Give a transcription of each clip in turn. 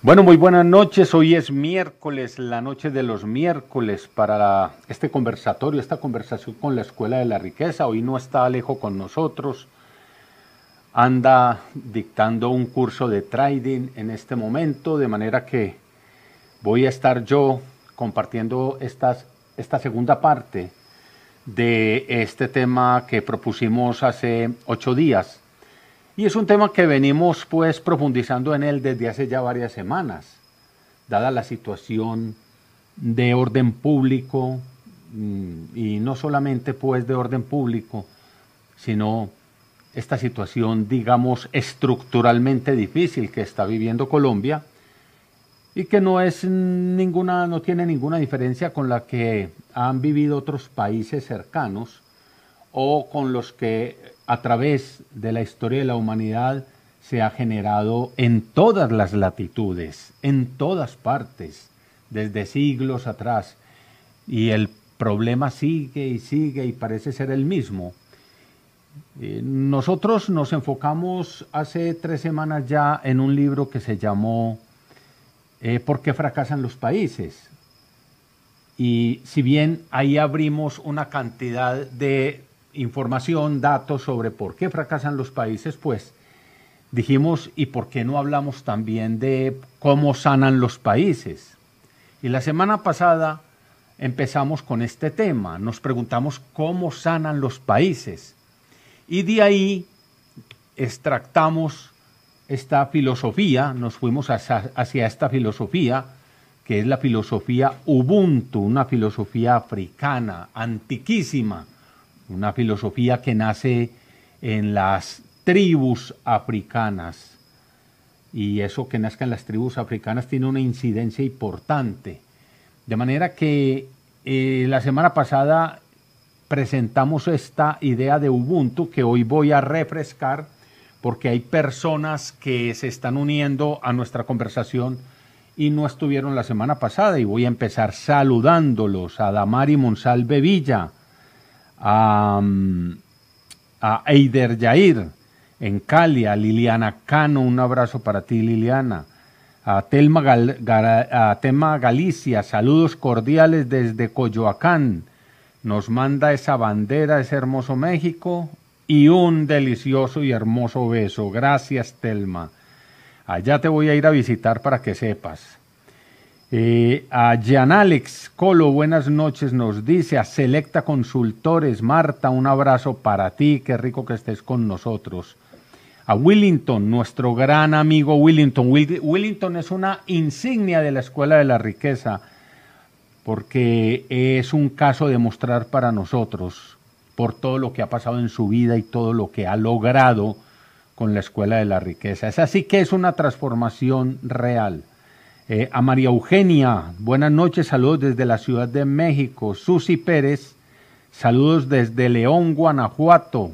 Bueno, muy buenas noches. Hoy es miércoles, la noche de los miércoles para este conversatorio, esta conversación con la Escuela de la Riqueza. Hoy no está Alejo con nosotros. Anda dictando un curso de trading en este momento, de manera que voy a estar yo compartiendo esta segunda parte de este tema que propusimos hace ocho días y es un tema que venimos pues profundizando en él desde hace ya varias semanas, dada la situación de orden público, mm, y no solamente pues de orden público, sino esta situación, digamos, estructuralmente difícil que está viviendo Colombia y que no es ninguna, no tiene ninguna diferencia con la que han vivido otros países cercanos o con los que a través de la historia de la humanidad se ha generado en todas las latitudes, en todas partes, desde siglos atrás. Y el problema sigue y sigue y parece ser el mismo. Eh, nosotros nos enfocamos hace tres semanas ya en un libro que se llamó eh, ¿Por qué fracasan los países? Y si bien ahí abrimos una cantidad de información, datos sobre por qué fracasan los países, pues dijimos, ¿y por qué no hablamos también de cómo sanan los países? Y la semana pasada empezamos con este tema, nos preguntamos cómo sanan los países. Y de ahí extractamos esta filosofía, nos fuimos hacia, hacia esta filosofía, que es la filosofía Ubuntu, una filosofía africana, antiquísima, una filosofía que nace en las tribus africanas. Y eso que nazca en las tribus africanas tiene una incidencia importante. De manera que eh, la semana pasada presentamos esta idea de Ubuntu que hoy voy a refrescar porque hay personas que se están uniendo a nuestra conversación y no estuvieron la semana pasada y voy a empezar saludándolos a Damari Monsalve Villa, a, a Eider Yair en Cali, a Liliana Cano, un abrazo para ti Liliana, a Telma, a Tema Galicia, saludos cordiales desde Coyoacán, nos manda esa bandera, ese hermoso México y un delicioso y hermoso beso. Gracias Telma. Allá te voy a ir a visitar para que sepas. Eh, a Jan Alex Colo, buenas noches, nos dice a Selecta Consultores, Marta, un abrazo para ti, qué rico que estés con nosotros. A Willington, nuestro gran amigo Willington. Willington es una insignia de la Escuela de la Riqueza, porque es un caso de mostrar para nosotros, por todo lo que ha pasado en su vida y todo lo que ha logrado con la Escuela de la Riqueza. Es así que es una transformación real. Eh, a María Eugenia, buenas noches, saludos desde la Ciudad de México. Susi Pérez, saludos desde León, Guanajuato.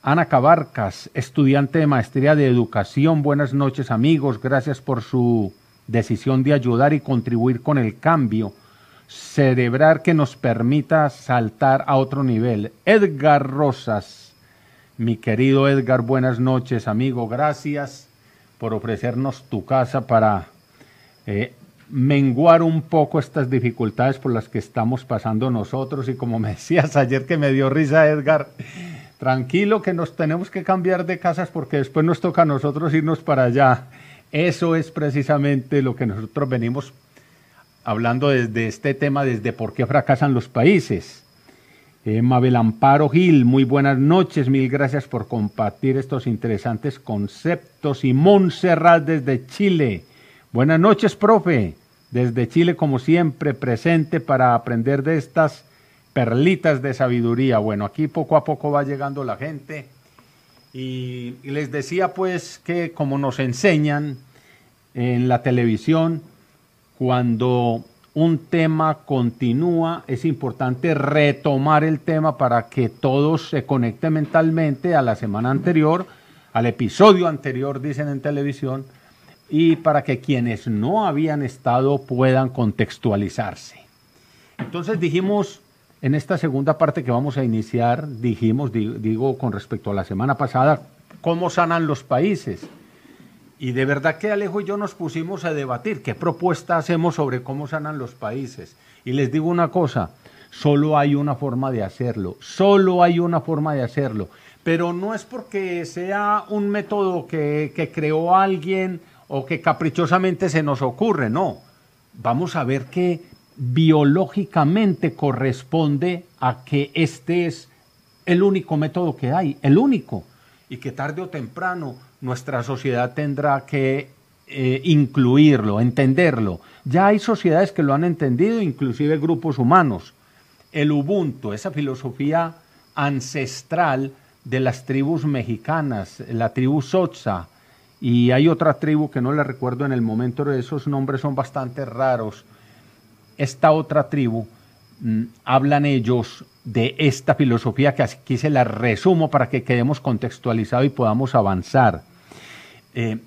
Ana Cabarcas, estudiante de maestría de educación, buenas noches amigos, gracias por su decisión de ayudar y contribuir con el cambio cerebral que nos permita saltar a otro nivel. Edgar Rosas, mi querido Edgar, buenas noches amigo, gracias por ofrecernos tu casa para eh, menguar un poco estas dificultades por las que estamos pasando nosotros y como me decías ayer que me dio risa Edgar, tranquilo que nos tenemos que cambiar de casas porque después nos toca a nosotros irnos para allá. Eso es precisamente lo que nosotros venimos hablando desde este tema, desde por qué fracasan los países. Eh, Mabel Amparo Gil, muy buenas noches, mil gracias por compartir estos interesantes conceptos. Y Montserrat desde Chile, Buenas noches, profe. Desde Chile, como siempre, presente para aprender de estas perlitas de sabiduría. Bueno, aquí poco a poco va llegando la gente. Y, les decía pues que como nos enseñan en la televisión, cuando un tema continúa, es importante retomar el tema para que todos se conecten mentalmente a la semana anterior, al episodio anterior, dicen en televisión, y para que quienes no habían estado puedan contextualizarse. Entonces dijimos, en esta segunda parte que vamos a iniciar, dijimos, digo, con respecto a la semana pasada, cómo sanan los países. Y de verdad que Alejo y yo nos pusimos a debatir qué propuesta hacemos sobre cómo sanan los países. Y les digo una cosa, solo hay una forma de hacerlo, solo hay una forma de hacerlo. Pero no es porque sea un método que, que creó alguien o que caprichosamente se nos ocurre, no. Vamos a ver que biológicamente corresponde a que este es el único método que hay, el único, y que tarde o temprano nuestra sociedad tendrá que eh, incluirlo, entenderlo. Ya hay sociedades que lo han entendido, inclusive grupos humanos. El Ubuntu, esa filosofía ancestral de las tribus mexicanas, la tribu Sotza, y hay otra tribu que no la recuerdo en el momento, esos nombres son bastante raros. Esta otra tribu, mm, hablan ellos de esta filosofía que aquí se la resumo para que quedemos contextualizados y podamos avanzar. Eh,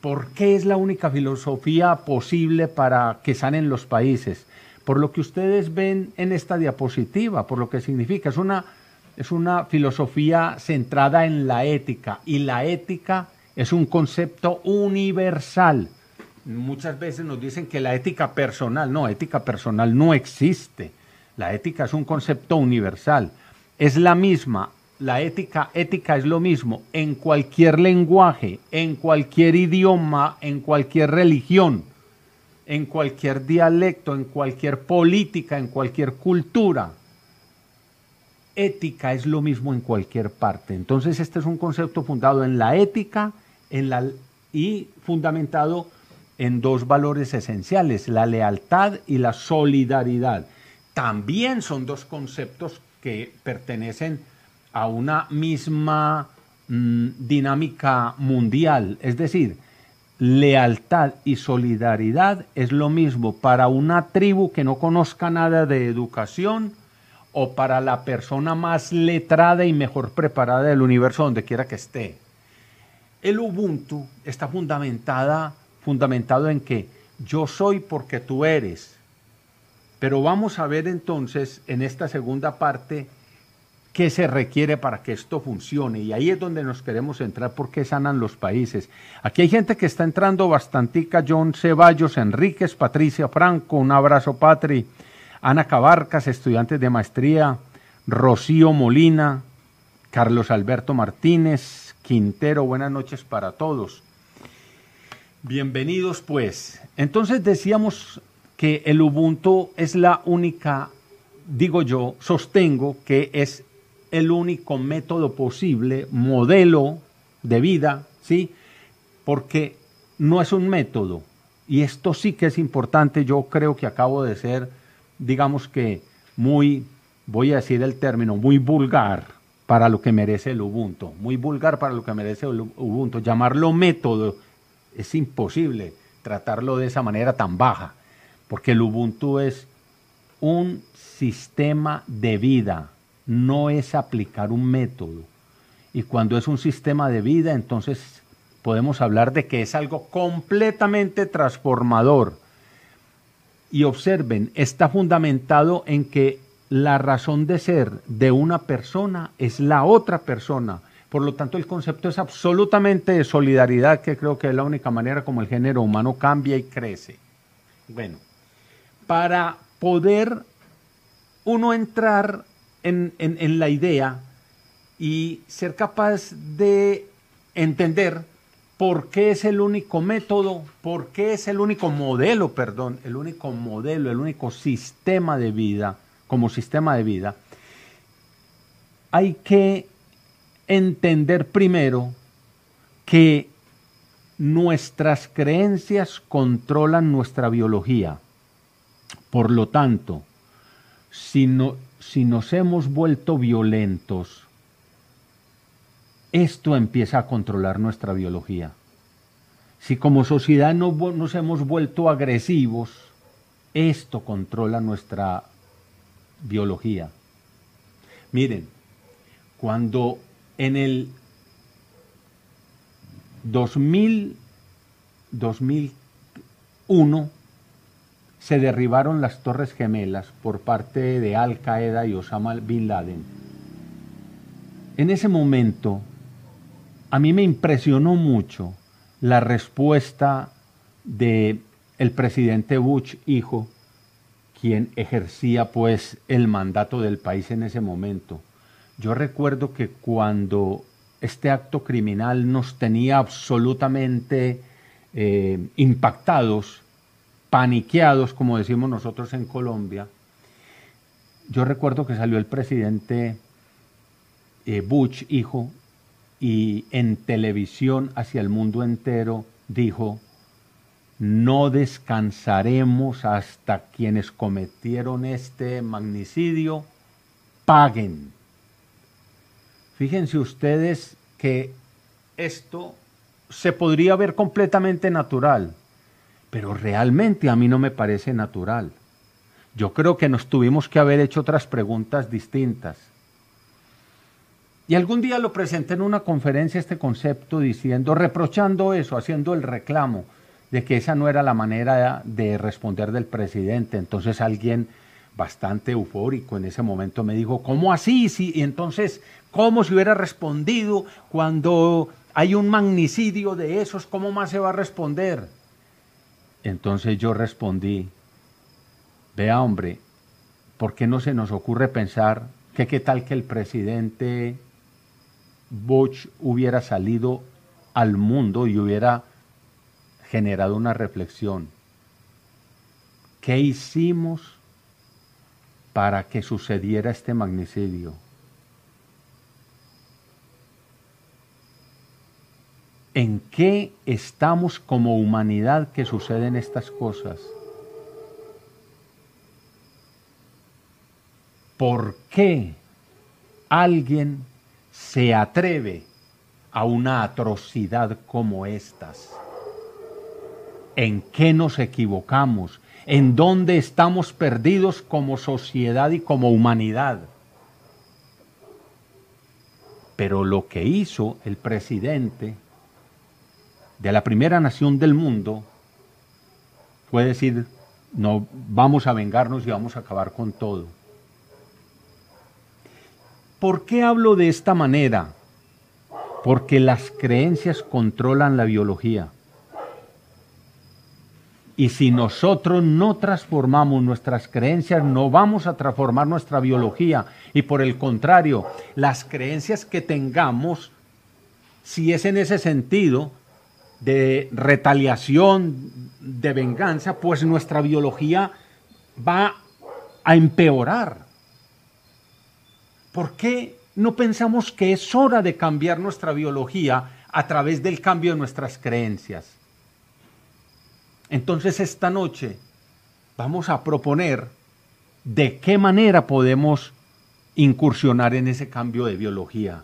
¿Por qué es la única filosofía posible para que sanen los países? Por lo que ustedes ven en esta diapositiva, por lo que significa. Es una, es una filosofía centrada en la ética y la ética es un concepto universal. Muchas veces nos dicen que la ética personal, no, ética personal no existe. La ética es un concepto universal. Es la misma la ética, ética es lo mismo en cualquier lenguaje, en cualquier idioma, en cualquier religión, en cualquier dialecto, en cualquier política, en cualquier cultura. Ética es lo mismo en cualquier parte. Entonces este es un concepto fundado en la ética en la, y fundamentado en dos valores esenciales, la lealtad y la solidaridad. También son dos conceptos que pertenecen a una misma mm, dinámica mundial. Es decir, lealtad y solidaridad es lo mismo para una tribu que no conozca nada de educación o para la persona más letrada y mejor preparada del universo donde quiera que esté. El Ubuntu está fundamentada, fundamentado en que yo soy porque tú eres. Pero vamos a ver entonces en esta segunda parte qué se requiere para que esto funcione. Y ahí es donde nos queremos entrar porque sanan los países. Aquí hay gente que está entrando bastantica, John Ceballos, Enríquez, Patricia Franco, un abrazo Patri, Ana Cabarcas, estudiantes de maestría, Rocío Molina, Carlos Alberto Martínez, Quintero, buenas noches para todos. Bienvenidos pues. Entonces decíamos que el Ubuntu es la única, digo yo, sostengo que es el único método posible, modelo de vida, ¿sí? Porque no es un método. Y esto sí que es importante. Yo creo que acabo de ser, digamos que muy, voy a decir el término, muy vulgar para lo que merece el Ubuntu. Muy vulgar para lo que merece el Ubuntu. Llamarlo método es imposible tratarlo de esa manera tan baja. Porque el Ubuntu es un sistema de vida, no es aplicar un método. Y cuando es un sistema de vida, entonces podemos hablar de que es algo completamente transformador. Y observen, está fundamentado en que la razón de ser de una persona es la otra persona. Por lo tanto, el concepto es absolutamente de solidaridad, que creo que es la única manera como el género humano cambia y crece. Bueno, para poder uno entrar en, la idea y ser capaz de entender por qué es el único método, por qué es el único modelo, perdón, el único modelo, el único sistema de vida, como sistema de vida, hay que entender primero que nuestras creencias controlan nuestra biología. Por lo tanto, si, no, si nos hemos vuelto violentos, esto empieza a controlar nuestra biología. Si como sociedad no, nos hemos vuelto agresivos, esto controla nuestra biología. Miren, cuando en el 2000, 2001 se derribaron las Torres Gemelas por parte de Al Qaeda y Osama Bin Laden, en ese momento a mí me impresionó mucho la respuesta de el presidente Bush hijo, quien ejercía pues el mandato del país en ese momento. Yo recuerdo que cuando este acto criminal nos tenía absolutamente eh, impactados, paniqueados, como decimos nosotros en Colombia, yo recuerdo que salió el presidente eh, Bush, hijo, y en televisión hacia el mundo entero dijo, no descansaremos hasta quienes cometieron este magnicidio paguen. Fíjense ustedes que esto se podría ver completamente natural, pero realmente a mí no me parece natural. Yo creo que nos tuvimos que haber hecho otras preguntas distintas. Y algún día lo presenté en una conferencia este concepto diciendo, reprochando eso, haciendo el reclamo de que esa no era la manera de responder del presidente. Entonces alguien bastante eufórico en ese momento me dijo, ¿cómo así? Sí, y entonces, ¿cómo se hubiera respondido cuando hay un magnicidio de esos? ¿Cómo más se va a responder? Entonces yo respondí, vea hombre, ¿por qué no se nos ocurre pensar que qué tal que el presidente Bush hubiera salido al mundo y hubiera generado una reflexión? ¿Qué hicimos para que sucediera este magnicidio. ¿En qué estamos como humanidad que suceden estas cosas? ¿Por qué alguien se atreve a una atrocidad como estas? ¿En qué nos equivocamos? en dónde estamos perdidos como sociedad y como humanidad. Pero lo que hizo el presidente de la primera nación del mundo fue decir, no vamos a vengarnos y vamos a acabar con todo. ¿Por qué hablo de esta manera? Porque las creencias controlan la biología. Y si nosotros no transformamos nuestras creencias, no vamos a transformar nuestra biología. Y por el contrario, las creencias que tengamos, si es en ese sentido de retaliación, de venganza, pues nuestra biología va a empeorar. ¿Por qué no pensamos que es hora de cambiar nuestra biología a través del cambio de nuestras creencias? Entonces esta noche vamos a proponer de qué manera podemos incursionar en ese cambio de biología.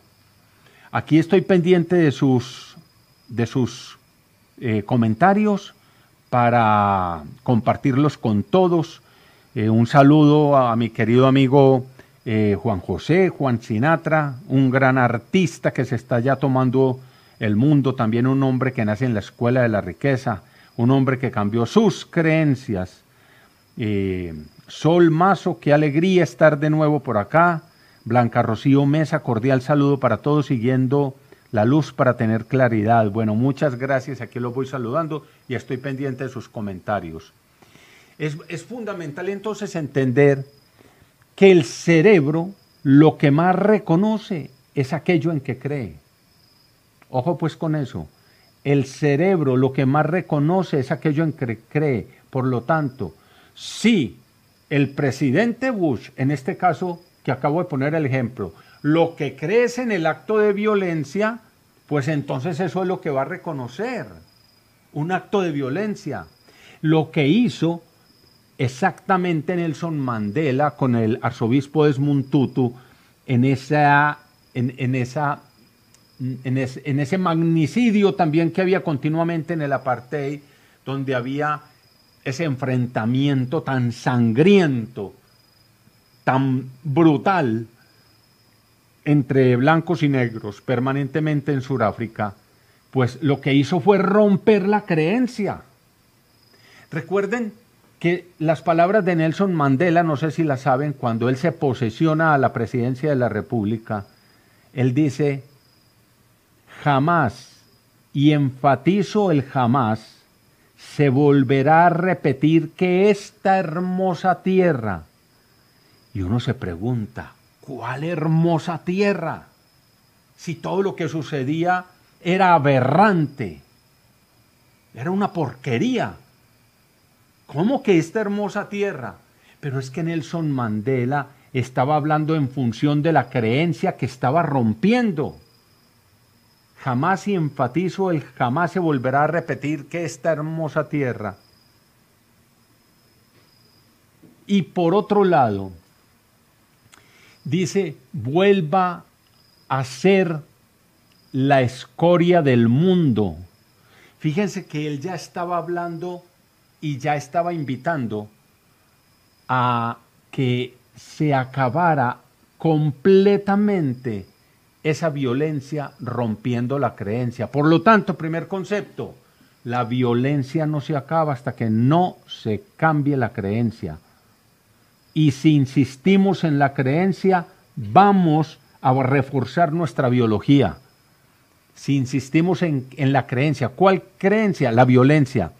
Aquí estoy pendiente de sus, de sus eh, comentarios para compartirlos con todos. Eh, un saludo a, mi querido amigo eh, Juan José, Juan Sinatra, un gran artista que se está ya tomando el mundo, también un hombre que nace en la escuela de la riqueza un hombre que cambió sus creencias. Eh, Sol Mazo, qué alegría estar de nuevo por acá. Blanca Rocío Mesa, cordial saludo para todos, siguiendo la luz para tener claridad. Bueno, muchas gracias, aquí los voy saludando y estoy pendiente de sus comentarios. Es, es fundamental entonces entender que el cerebro lo que más reconoce es aquello en que cree. Ojo pues con eso. El cerebro lo que más reconoce es aquello en que cree. Por lo tanto, si el presidente Bush, en este caso que acabo de poner el ejemplo, lo que cree es en el acto de violencia, pues entonces eso es lo que va a reconocer, un acto de violencia. Lo que hizo exactamente Nelson Mandela con el arzobispo Desmond Tutu en esa, en, en esa en, ese magnicidio también que había continuamente en el apartheid, donde había ese enfrentamiento tan sangriento, tan brutal entre blancos y negros permanentemente en Sudáfrica, pues lo que hizo fue romper la creencia. Recuerden que las palabras de Nelson Mandela, no sé si las saben, cuando él se posesiona a la presidencia de la República, él dice, jamás y enfatizo el jamás, se volverá a repetir que esta hermosa tierra, y uno se pregunta, ¿cuál hermosa tierra? Si todo lo que sucedía era aberrante, era una porquería. ¿Cómo que esta hermosa tierra? Pero es que Nelson Mandela estaba hablando en función de la creencia que estaba rompiendo. Jamás y enfatizo el jamás se volverá a repetir que esta hermosa tierra. Y por otro lado, dice, vuelva a ser la escoria del mundo. Fíjense que él ya estaba hablando y ya estaba invitando a que se acabara completamente esa violencia rompiendo la creencia. Por lo tanto, primer concepto, la violencia no se acaba hasta que no se cambie la creencia. Y si insistimos en la creencia, vamos a reforzar nuestra biología. Si insistimos en, en la creencia, ¿cuál creencia? La violencia.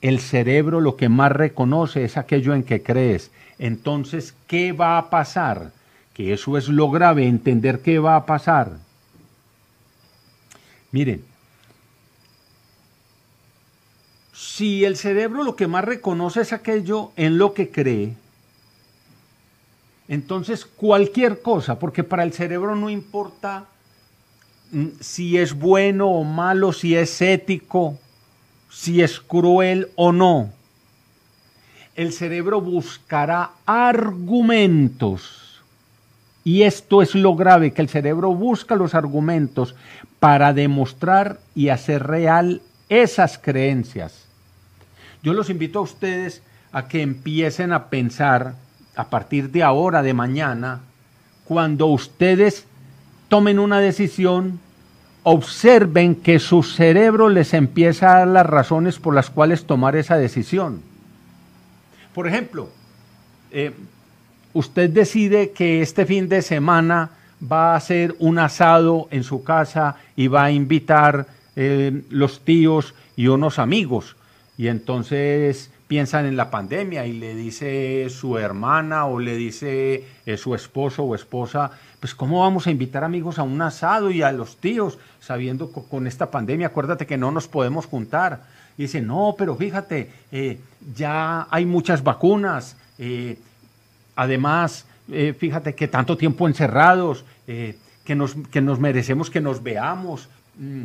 El cerebro lo que más reconoce es aquello en que crees. Entonces, ¿qué va a pasar? Que eso es lo grave, entender qué va a pasar. Miren, si el cerebro lo que más reconoce es aquello en lo que cree, entonces cualquier cosa, porque para el cerebro no importa mm, si es bueno o malo, si es ético, si es cruel o no el cerebro buscará argumentos. Y esto es lo grave, que el cerebro busca los argumentos para demostrar y hacer real esas creencias. Yo los invito a ustedes a que empiecen a pensar a partir de ahora, de mañana, cuando ustedes tomen una decisión, observen que su cerebro les empieza a dar las razones por las cuales tomar esa decisión. Por ejemplo, eh, usted decide que este fin de semana va a hacer un asado en su casa y va a invitar eh, los tíos y unos amigos. Y entonces piensan en la pandemia y le dice su hermana o le dice eh, su esposo o esposa, pues ¿cómo vamos a invitar amigos a un asado y a los tíos sabiendo con esta pandemia? Acuérdate que no nos podemos juntar. Y dice, no, pero fíjate, eh, ya hay muchas vacunas. Además, eh, fíjate que tanto tiempo encerrados, que, nos, que nos merecemos que nos veamos. Mm,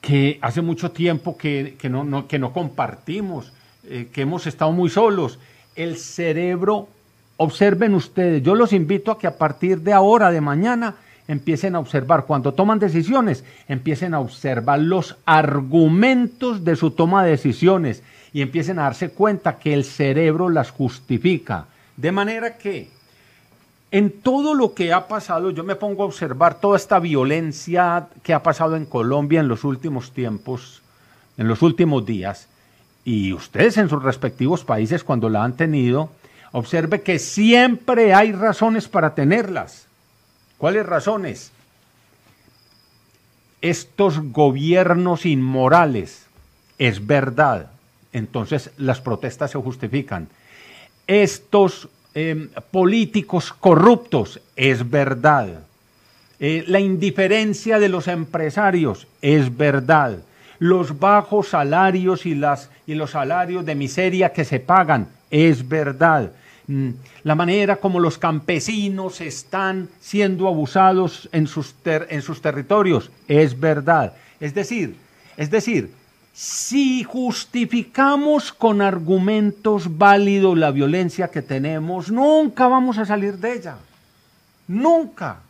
que hace mucho tiempo que, que, no, que no compartimos, que hemos estado muy solos. El cerebro, observen ustedes, yo los invito a que a partir de ahora, de mañana, empiecen a observar, cuando toman decisiones, empiecen a observar los argumentos de su toma de decisiones y empiecen a darse cuenta que el cerebro las justifica. De manera que en todo lo que ha pasado, yo me pongo a observar toda esta violencia que ha pasado en Colombia en los últimos tiempos, en los últimos días, y ustedes en sus respectivos países cuando la han tenido, observe que siempre hay razones para tenerlas ¿Cuáles razones? Estos gobiernos inmorales, es verdad, entonces las protestas se justifican. Estos em, políticos corruptos, es verdad. Eh, la indiferencia de los empresarios, es verdad. Los bajos salarios y, las, y los salarios de miseria que se pagan, es verdad la manera como los campesinos están siendo abusados en sus, en sus territorios. Es verdad. Es decir, es decir, si justificamos con argumentos válidos la violencia que tenemos, nunca vamos a salir de ella. Nunca.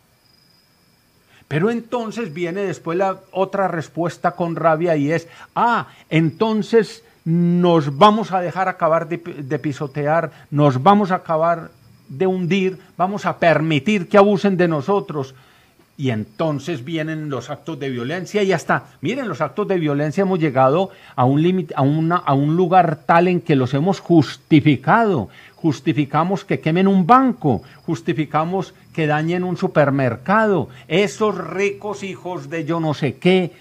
Pero entonces viene después la otra respuesta con rabia y es, ah, entonces nos vamos a dejar acabar de, pisotear, nos vamos a acabar de hundir, vamos a permitir que abusen de nosotros. y entonces vienen los actos de violencia y hasta, miren, los actos de violencia hemos llegado a un límite, a, a un lugar tal en que los hemos justificado. Justificamos que quemen un banco, justificamos que dañen un supermercado. Esos ricos hijos de yo no sé qué.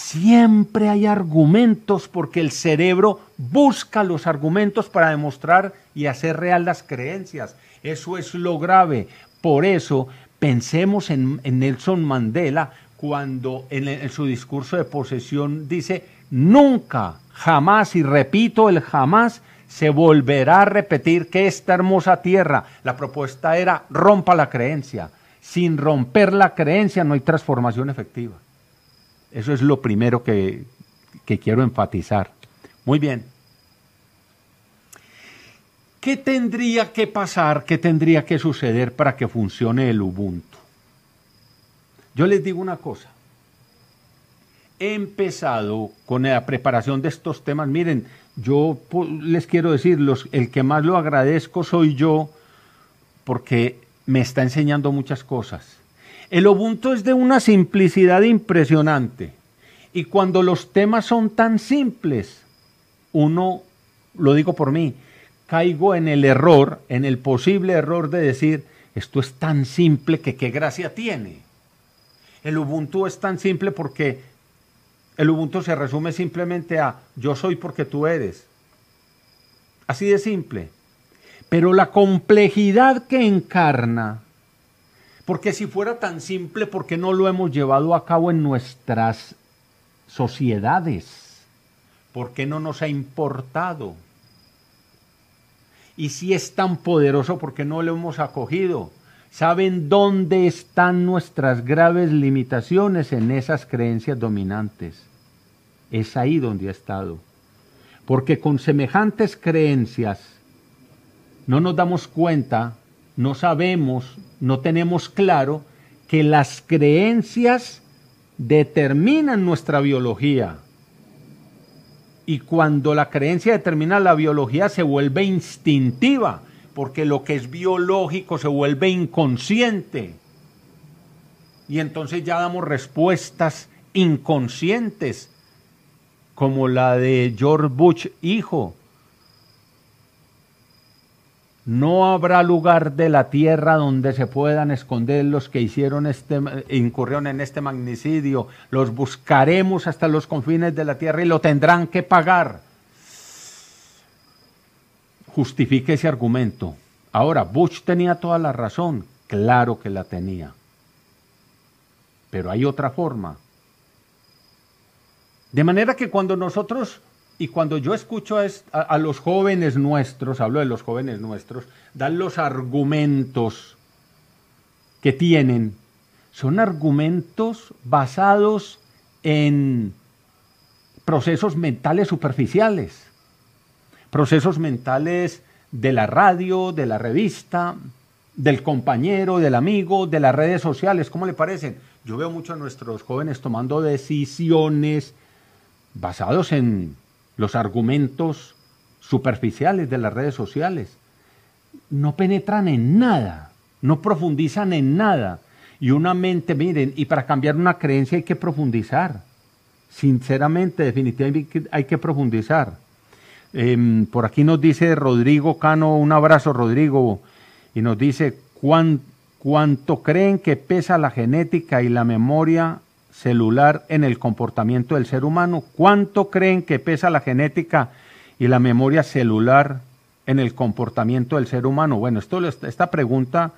Siempre hay argumentos porque el cerebro busca los argumentos para demostrar y hacer real las creencias. Eso es lo grave. Por eso Pensemos en, Nelson Mandela cuando en, su discurso de posesión dice, nunca, jamás, y repito el jamás, se volverá a repetir que esta hermosa tierra, la propuesta era rompa la creencia. Sin romper la creencia no hay transformación efectiva. Eso es lo primero que, que quiero enfatizar. Muy bien. ¿Qué tendría que pasar, qué tendría que suceder para que funcione el Ubuntu? Yo les digo una cosa. He empezado con la preparación de estos temas. Miren, yo les quiero decir, el que más lo agradezco soy yo porque me está enseñando muchas cosas. El Ubuntu es de una simplicidad impresionante. Y cuando los temas son tan simples, uno, lo digo por mí, caigo en el error, en el posible error de decir, esto es tan simple que qué gracia tiene. El Ubuntu es tan simple porque el Ubuntu se resume simplemente a yo soy porque tú eres. Así de simple. Pero la complejidad que encarna, porque si fuera tan simple, ¿por qué no lo hemos llevado a cabo en nuestras sociedades? ¿Por qué no nos ha importado? Y si es tan poderoso, ¿por qué no lo hemos acogido? ¿Saben dónde están nuestras graves limitaciones en esas creencias dominantes? Es ahí donde ha estado. Porque con semejantes creencias no nos damos cuenta, no sabemos, no tenemos claro que las creencias determinan nuestra biología y cuando la creencia determina la biología se vuelve instintiva, porque lo que es biológico se vuelve inconsciente. Y entonces ya damos respuestas inconscientes, como la de George Bush hijo, no habrá lugar de la tierra donde se puedan esconder los que hicieron este, incurrieron en este magnicidio. Los buscaremos hasta los confines de la tierra y lo tendrán que pagar. Justifique ese argumento. Ahora, Bush tenía toda la razón. Claro que la tenía. Pero hay otra forma. De manera que cuando nosotros y cuando yo escucho a, los jóvenes nuestros, hablo de los jóvenes nuestros, dan los argumentos que tienen, son argumentos basados en procesos mentales superficiales, procesos mentales de la radio, de la revista, del compañero, del amigo, de las redes sociales, ¿cómo le parecen? Yo veo mucho a nuestros jóvenes tomando decisiones basados en los argumentos superficiales de las redes sociales. No penetran en nada, no profundizan en nada. Y una mente, miren, y para cambiar una creencia hay que profundizar. Sinceramente, definitivamente hay que profundizar. Em, por aquí nos dice Rodrigo Cano, un abrazo Rodrigo, y nos dice, ¿cuánto creen que pesa la genética y la memoria celular en el comportamiento del ser humano? ¿Cuánto creen que pesa la genética y la memoria celular en el comportamiento del ser humano? Bueno, esto, esta pregunta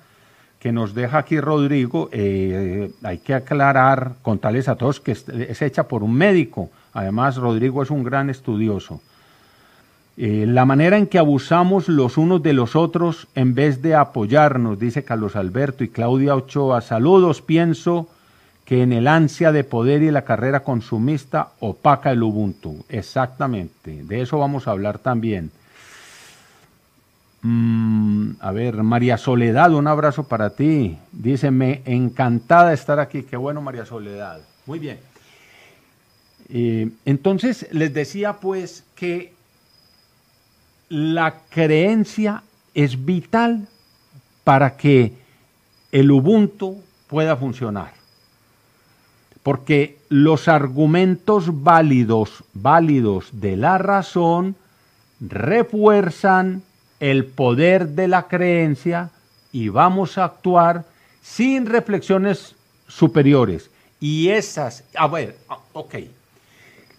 que nos deja aquí Rodrigo, eh, hay que aclarar, contarles a todos que es, hecha por un médico. Además, Rodrigo es un gran estudioso. Eh, la manera en que abusamos los unos de los otros en vez de apoyarnos, dice Carlos Alberto y Claudia Ochoa. Saludos, pienso que en el ansia de poder y la carrera consumista opaca el Ubuntu. Exactamente, de eso vamos a hablar también. Mm, a ver, María Soledad, un abrazo para ti. Dice, me encantada estar aquí. Qué bueno, María Soledad. Muy bien. Eh, entonces, les decía pues que la creencia es vital para que el Ubuntu pueda funcionar. Porque los argumentos válidos, válidos de la razón refuerzan el poder de la creencia y vamos a actuar sin reflexiones superiores. Y esas, a ver, ah, ok,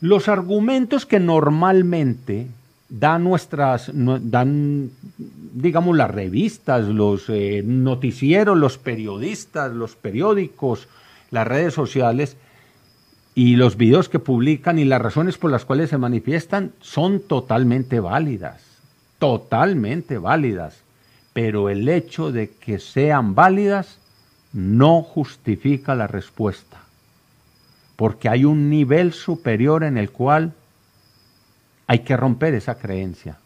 los argumentos que normalmente dan nuestras, dan, digamos, las revistas, los eh, noticieros, los periodistas, los periódicos, las redes sociales y los videos que publican y las razones por las cuales se manifiestan son totalmente válidas, totalmente válidas. Pero el hecho de que sean válidas no justifica la respuesta, porque hay un nivel superior en el cual hay que romper esa creencia.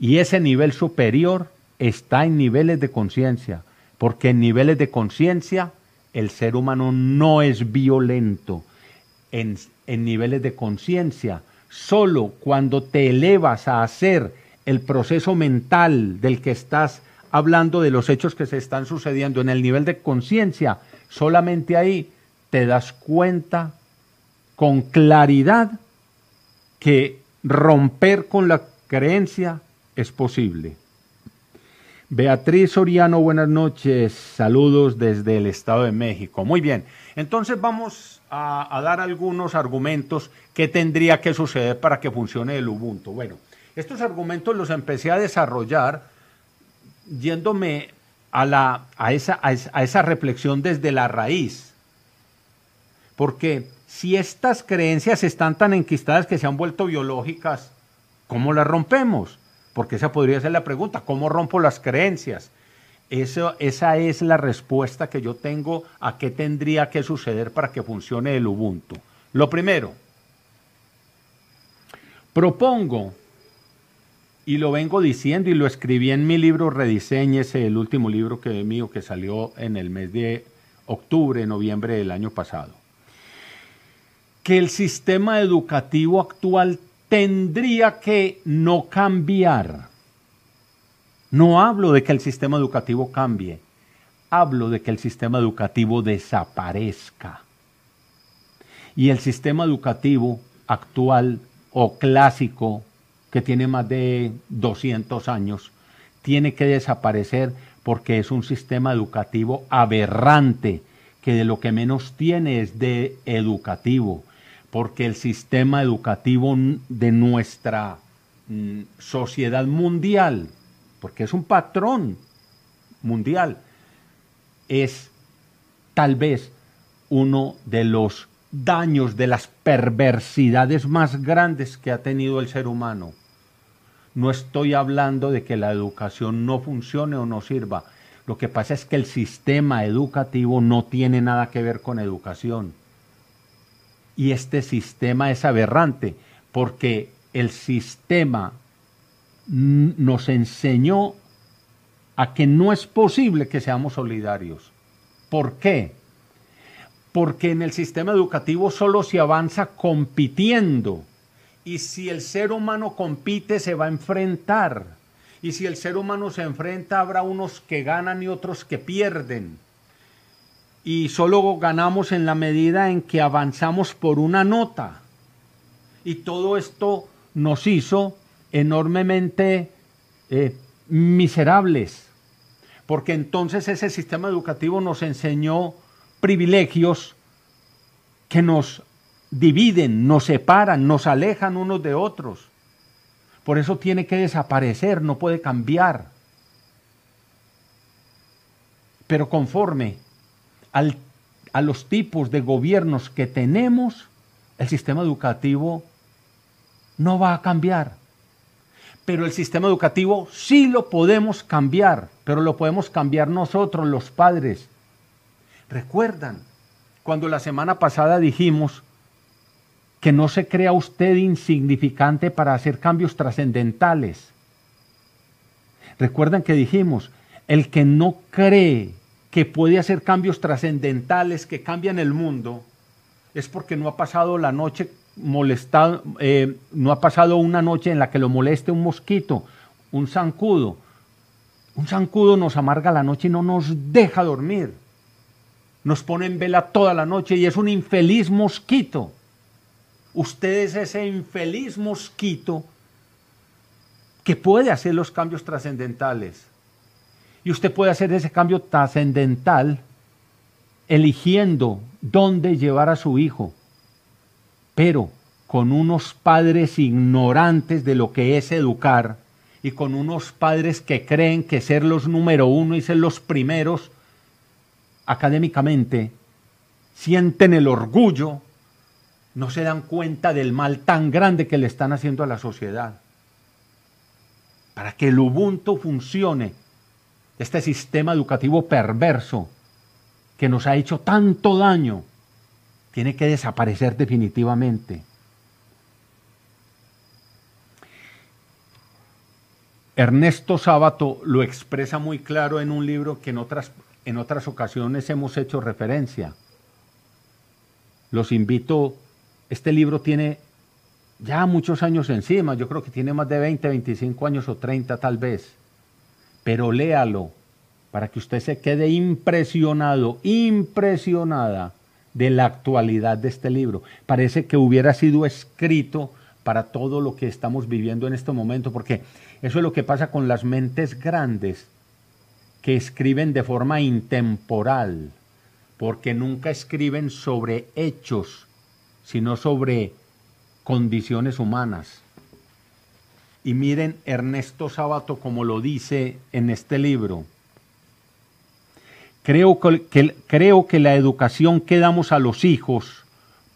Y ese nivel superior está en niveles de conciencia, porque en niveles de conciencia el ser humano no es violento. En, niveles de conciencia, solo cuando te elevas a hacer el proceso mental del que estás hablando de los hechos que se están sucediendo en el nivel de conciencia, solamente ahí te das cuenta con claridad que romper con la creencia es posible. Beatriz Soriano, buenas noches, saludos desde el Estado de México. Muy bien, entonces vamos a, dar algunos argumentos que tendría que suceder para que funcione el Ubuntu. Bueno, estos argumentos los empecé a desarrollar yéndome a, la, a, esa, a esa reflexión desde la raíz, porque si estas creencias están tan enquistadas que se han vuelto biológicas, ¿cómo las rompemos? Porque esa podría ser la pregunta, ¿cómo rompo las creencias? Eso, esa es la respuesta que yo tengo a qué tendría que suceder para que funcione el Ubuntu. Lo primero, propongo, y lo vengo diciendo y lo escribí en mi libro Rediseñese, el último libro que mío que salió en el mes de octubre, noviembre del año pasado que el sistema educativo actual tendría que no cambiar. No hablo de que el sistema educativo cambie, hablo de que el sistema educativo desaparezca. Y el sistema educativo actual o clásico, que tiene más de 200 años, tiene que desaparecer porque es un sistema educativo aberrante, que de lo que menos tiene es de educativo porque el sistema educativo de nuestra mm, sociedad mundial, porque es un patrón mundial, es tal vez uno de los daños, de las perversidades más grandes que ha tenido el ser humano. No estoy hablando de que la educación no funcione o no sirva. Lo que pasa es que el sistema educativo no tiene nada que ver con educación y este sistema es aberrante porque el sistema nos enseñó a que no es posible que seamos solidarios. ¿Por qué? Porque en el sistema educativo solo se avanza compitiendo. Y si el ser humano compite, se va a enfrentar. Y si el ser humano se enfrenta, habrá unos que ganan y otros que pierden y solo ganamos en la medida en que avanzamos por una nota. Y todo esto nos hizo enormemente eh, miserables, porque entonces ese sistema educativo nos enseñó privilegios que nos dividen, nos separan, nos alejan unos de otros. Por eso tiene que desaparecer, no puede cambiar. Pero conforme a los tipos de gobiernos que tenemos, el sistema educativo no va a cambiar. Pero el sistema educativo sí lo podemos cambiar, pero lo podemos cambiar nosotros, los padres. ¿Recuerdan cuando la semana pasada dijimos que no se crea usted insignificante para hacer cambios trascendentales? Recuerdan que dijimos, el que no cree que puede hacer cambios trascendentales que cambian el mundo, es porque no ha pasado la noche molestado, eh, no ha pasado una noche en la que lo moleste un mosquito, un zancudo. Un zancudo nos amarga la noche y no nos deja dormir. nos pone en vela toda la noche y es un infeliz mosquito. Usted es ese infeliz mosquito que puede hacer los cambios trascendentales. Y usted puede hacer ese cambio trascendental eligiendo dónde llevar a su hijo, pero con unos padres ignorantes de lo que es educar y con unos padres que creen que ser los número uno y ser los primeros académicamente sienten el orgullo, no se dan cuenta del mal tan grande que le están haciendo a la sociedad. Para que el Ubuntu funcione, este sistema educativo perverso que nos ha hecho tanto daño, tiene que desaparecer definitivamente. Ernesto Sábato lo expresa muy claro en un libro que en otras en otras ocasiones hemos hecho referencia. Los invito, este libro tiene ya muchos años encima, yo creo que tiene más de 20, 25 años o 30 tal vez, pero léalo para que usted se quede impresionado, impresionada de la actualidad de este libro. Parece que hubiera sido escrito para todo lo que estamos viviendo en este momento, porque eso es lo que pasa con las mentes grandes que escriben de forma intemporal, porque nunca escriben sobre hechos, sino sobre condiciones humanas. Y miren Ernesto Sábato como lo dice en este libro. Creo que, creo que la educación que damos a los hijos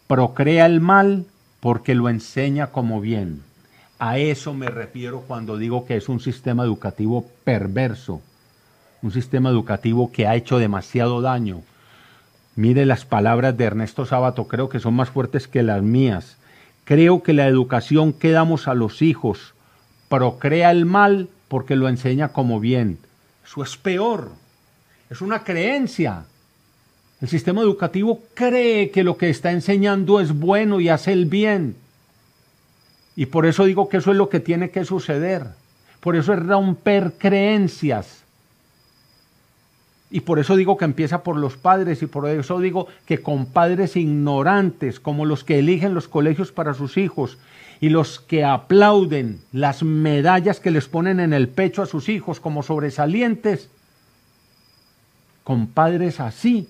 procrea el mal porque lo enseña como bien. A eso me refiero cuando digo que es un sistema educativo perverso un sistema educativo que ha hecho demasiado daño. Mire las palabras de Ernesto Sábato, creo que son más fuertes que las mías. Creo que la educación que damos a los hijos procrea el mal porque lo enseña como bien. Eso es peor. Es una creencia. El sistema educativo cree que lo que está enseñando es bueno y hace el bien. Y por eso digo que eso es lo que tiene que suceder. Por eso es romper creencias. Y por eso digo que empieza por los padres y por eso digo que con padres ignorantes, como los que eligen los colegios para sus hijos y los que aplauden las medallas que les ponen en el pecho a sus hijos como sobresalientes, con padres así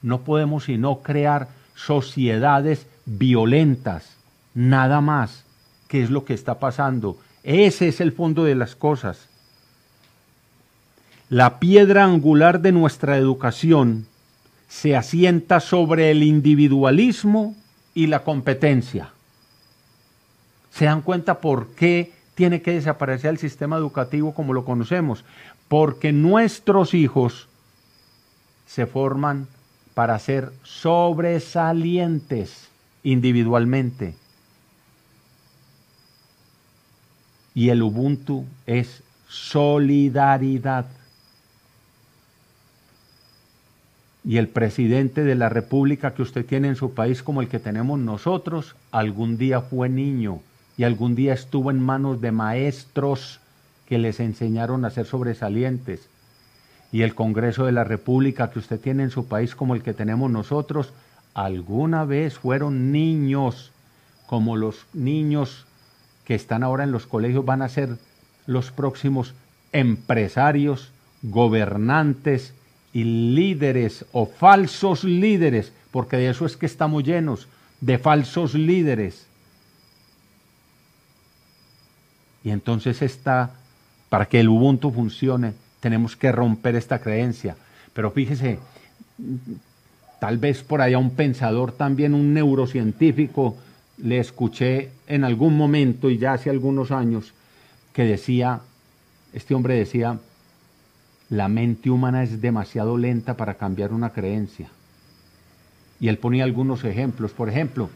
no podemos sino crear sociedades violentas, nada más, que es lo que está pasando. Ese es el fondo de las cosas. La piedra angular de nuestra educación se asienta sobre el individualismo y la competencia. ¿Se dan cuenta por qué tiene que desaparecer el sistema educativo como lo conocemos? Porque nuestros hijos se forman para ser sobresalientes individualmente. Y el Ubuntu es solidaridad. y el presidente de la república que usted tiene en su país como el que tenemos nosotros, algún día fue niño y algún día estuvo en manos de maestros que les enseñaron a ser sobresalientes. Y el Congreso de la República que usted tiene en su país como el que tenemos nosotros, alguna vez fueron niños, como los niños que están ahora en los colegios van a ser los próximos empresarios, gobernantes, y líderes o falsos líderes, porque de eso es que estamos llenos, de falsos líderes. Y entonces está, para que el Ubuntu funcione, tenemos que romper esta creencia. Pero fíjese, tal vez por allá un pensador también, un neurocientífico, le escuché en algún momento y ya hace algunos años, que decía, este hombre decía, la mente humana es demasiado lenta para cambiar una creencia. Y él ponía algunos ejemplos. Por ejemplo,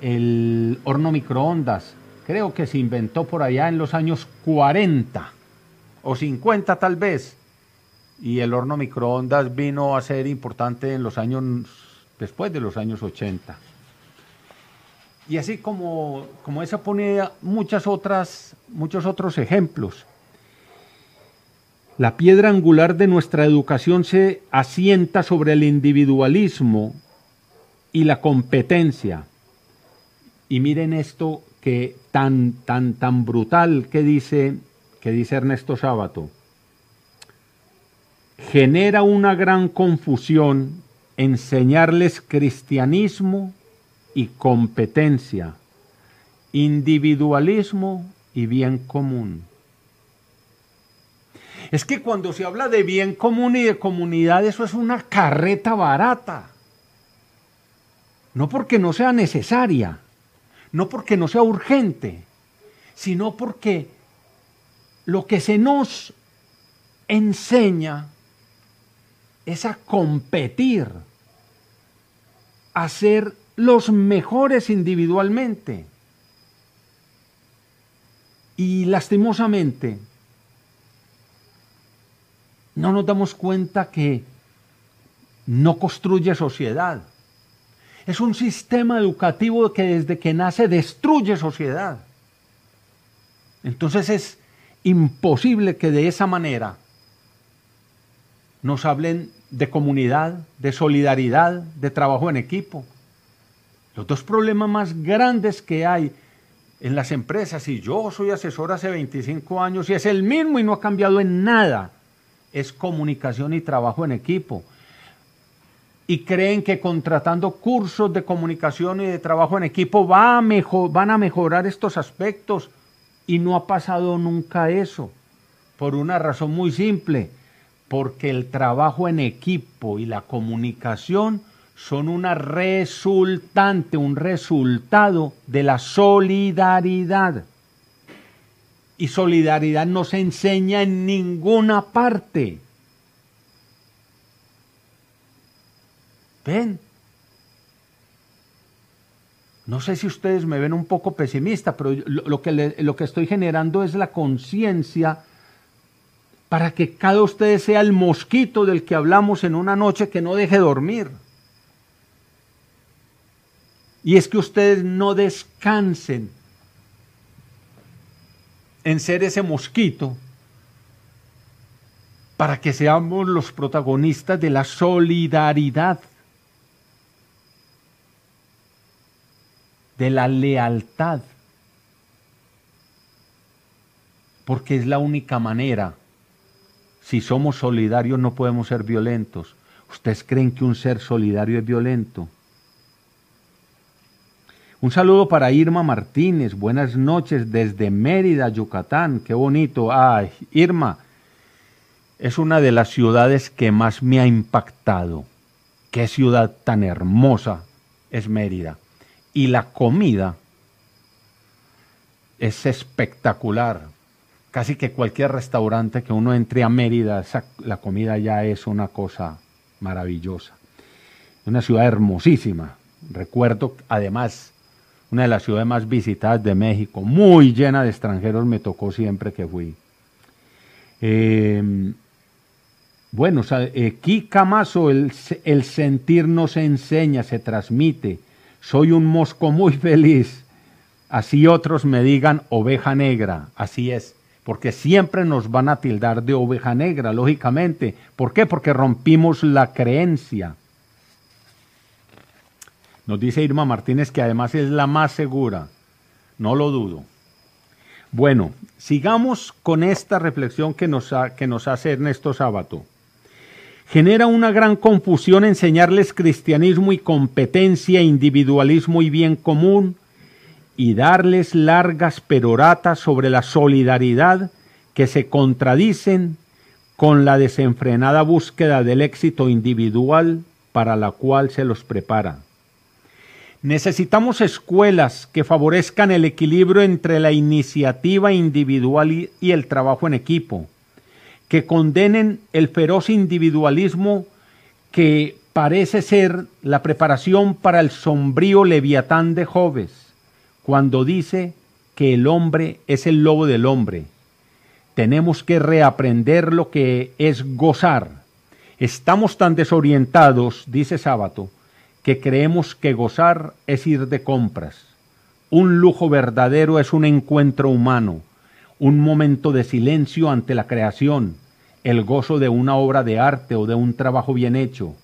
el horno microondas, creo que se inventó por allá en los años 40 o 50 tal vez. Y el horno microondas vino a ser importante en los años, después de los años 80. Y así como, como esa ponía muchas otras, muchos otros ejemplos. La piedra angular de nuestra educación se asienta sobre el individualismo y la competencia. Y miren esto tan tan tan brutal que dice que dice Ernesto Sábato. Genera una gran confusión enseñarles cristianismo y competencia, individualismo y bien común. Es que cuando se habla de bien común y de comunidad, eso es una carreta barata. No porque no sea necesaria, no porque no sea urgente, sino porque lo que se nos enseña es a competir, a ser los mejores individualmente. Y lastimosamente, no nos damos cuenta que no construye sociedad. Es un sistema educativo que desde que nace destruye sociedad. Entonces es imposible que de esa manera nos hablen de comunidad, de solidaridad, de trabajo en equipo. Los dos problemas más grandes que hay en las empresas, y yo soy asesor hace 25 años y es el mismo y no ha cambiado en nada, es comunicación y trabajo en equipo. Y creen que contratando cursos de comunicación y de trabajo en equipo va a van a mejorar estos aspectos. Y no ha pasado nunca eso. Por una razón muy simple. Porque el trabajo en equipo y la comunicación son una resultante, un resultado de la solidaridad y solidaridad no se enseña en ninguna parte. ¿Ven? No sé si ustedes me ven un poco pesimista, pero lo, que, lo que estoy generando es la conciencia para que cada ustedes sea el mosquito del que hablamos en una noche que no deje dormir. Y es que ustedes no descansen en ser ese mosquito para que seamos los protagonistas de la solidaridad, de la lealtad, porque es la única manera. Si somos solidarios no podemos ser violentos. ¿Ustedes creen que un ser solidario es violento? Un saludo para Irma Martínez. Buenas noches desde Mérida, Yucatán. Qué bonito. Ay, Irma, es una de las ciudades que más me ha impactado. Qué ciudad tan hermosa es Mérida. Y la comida es espectacular. Casi que cualquier restaurante que uno entre a Mérida, la comida ya es una cosa maravillosa. Una ciudad hermosísima. Recuerdo además una de las ciudades más visitadas de México, muy llena de extranjeros, me tocó siempre que fui. Eh, bueno, aquí Camazo, el, el sentir no se enseña, se transmite. Soy un mosco muy feliz. Así otros me digan oveja negra. Así es. Porque siempre nos van a tildar de oveja negra, lógicamente. ¿Por qué? Porque rompimos la creencia. Nos dice Irma Martínez que además es la más segura. No lo dudo. Bueno, sigamos con esta reflexión que nos, que nos hace Ernesto Sábato. Genera una gran confusión enseñarles cristianismo y competencia, individualismo y bien común, y darles largas peroratas sobre la solidaridad que se contradicen con la desenfrenada búsqueda del éxito individual para la cual se los prepara. Necesitamos escuelas que favorezcan el equilibrio entre la iniciativa individual y el trabajo en equipo, que condenen el feroz individualismo que parece ser la preparación para el sombrío leviatán de Joves, cuando dice que el hombre es el lobo del hombre. Tenemos que reaprender lo que es gozar. Estamos tan desorientados, dice Sábato, que creemos que gozar es ir de compras. Un lujo verdadero es un encuentro humano, un momento de silencio ante la creación, el gozo de una obra de arte o de un trabajo bien hecho.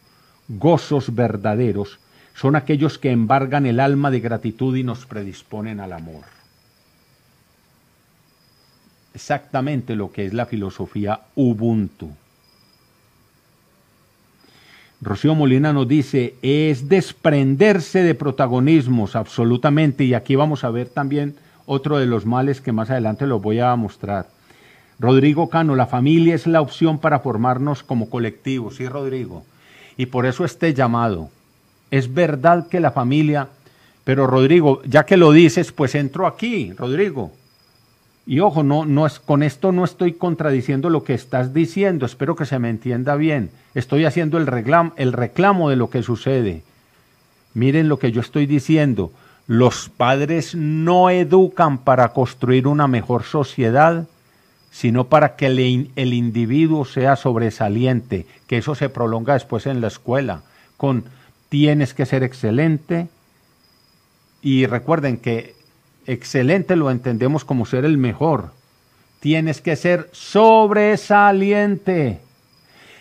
Gozos verdaderos son aquellos que embargan el alma de gratitud y nos predisponen al amor. Exactamente lo que es la filosofía Ubuntu. Rocío Molina nos dice, es desprenderse de protagonismos, absolutamente, y aquí vamos a ver también otro de los males que más adelante los voy a mostrar. Rodrigo Cano, la familia es la opción para formarnos como colectivo, sí, Rodrigo. Y por eso este llamado. Es verdad que la familia, pero Rodrigo, ya que lo dices, pues entro aquí, Rodrigo. Y ojo, no, no es, con esto no estoy contradiciendo lo que estás diciendo, espero que se me entienda bien. Estoy haciendo el el reclamo de lo que sucede. Miren lo que yo estoy diciendo. Los padres no educan para construir una mejor sociedad, sino para que el, individuo sea sobresaliente, que eso se prolonga después en la escuela, con tienes que ser excelente. Y recuerden que excelente lo entendemos como ser el mejor. Tienes que ser sobresaliente.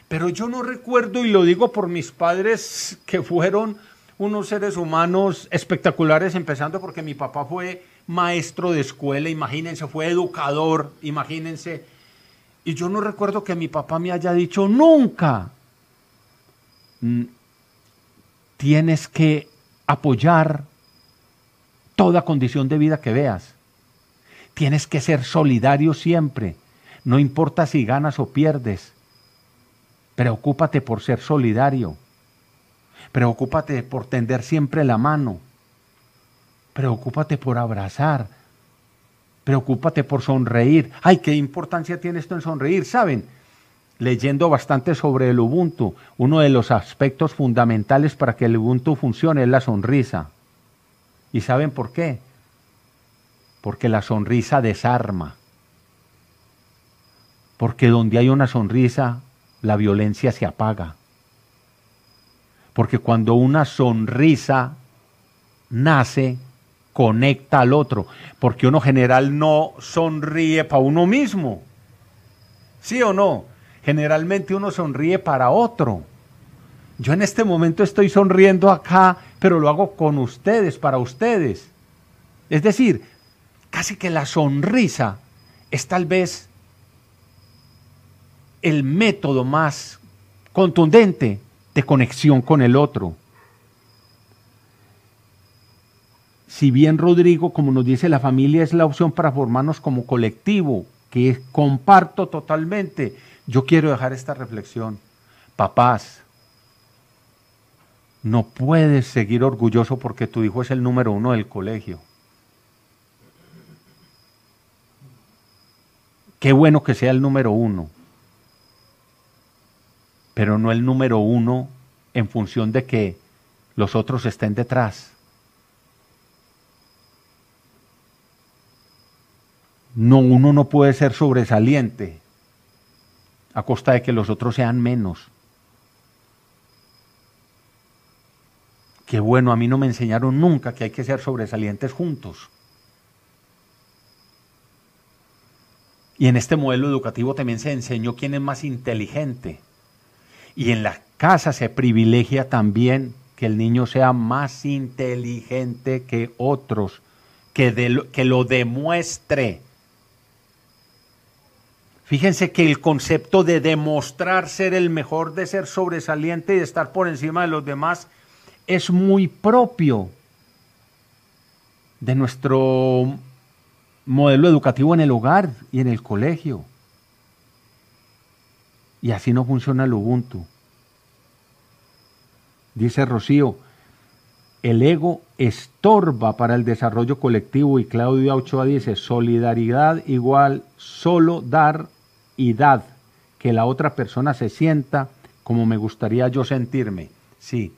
Pero yo no recuerdo, y lo digo por mis padres, que fueron unos seres humanos espectaculares, empezando porque mi papá fue maestro de escuela, imagínense, fue educador, imagínense. Y yo no recuerdo que mi papá me haya dicho nunca, mm, tienes que apoyar toda condición de vida que veas. Tienes que ser solidario siempre, no importa si ganas o pierdes. Preocúpate por ser solidario. Preocúpate por tender siempre la mano. Preocúpate por abrazar. Preocúpate por sonreír. Ay, qué importancia tiene esto en sonreír, ¿saben? Leyendo bastante sobre el Ubuntu, uno de los aspectos fundamentales para que el Ubuntu funcione es la sonrisa. ¿Y saben por qué? Porque la sonrisa desarma. Porque donde hay una sonrisa, la violencia se apaga. Porque cuando una sonrisa nace, conecta al otro. Porque uno general no sonríe para uno mismo. ¿Sí o no? Generalmente uno sonríe para otro. Yo en este momento estoy sonriendo acá, pero lo hago con ustedes, para ustedes. Es decir, casi que la sonrisa es tal vez el método más contundente de conexión con el otro. Si bien Rodrigo, como nos dice la familia, es la opción para formarnos como colectivo, que comparto totalmente, yo quiero dejar esta reflexión. Papás, no puedes seguir orgulloso porque tu hijo es el número uno del colegio. Qué bueno que sea el número uno, pero no el número uno en función de que los otros estén detrás. No, uno no puede ser sobresaliente a costa de que los otros sean menos. Qué bueno, a mí no me enseñaron nunca que hay que ser sobresalientes juntos. Y en este modelo educativo también se enseñó quién es más inteligente. Y en la casa se privilegia también que el niño sea más inteligente que otros, que, que lo demuestre. Fíjense que el concepto de demostrar ser el mejor, de ser sobresaliente y de estar por encima de los demás, es muy propio de nuestro modelo educativo en el hogar y en el colegio. Y así no funciona el Ubuntu. Dice Rocío, el ego estorba para el desarrollo colectivo y Claudia Ochoa dice, solidaridad igual solo dar y dad, que la otra persona se sienta como me gustaría yo sentirme. Sí,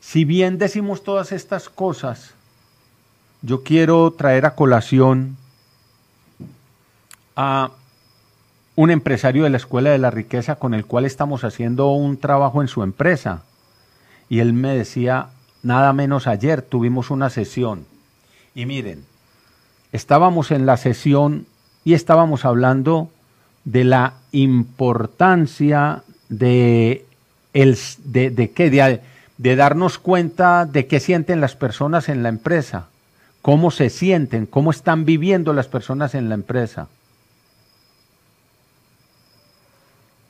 si bien decimos todas estas cosas, yo quiero traer a colación a un empresario de la Escuela de la Riqueza con el cual estamos haciendo un trabajo en su empresa. Y él me decía, nada menos ayer tuvimos una sesión. Y miren, estábamos en la sesión y estábamos hablando de la importancia de, el, de, de, de darnos cuenta de qué sienten las personas en la empresa, cómo se sienten, cómo están viviendo las personas en la empresa.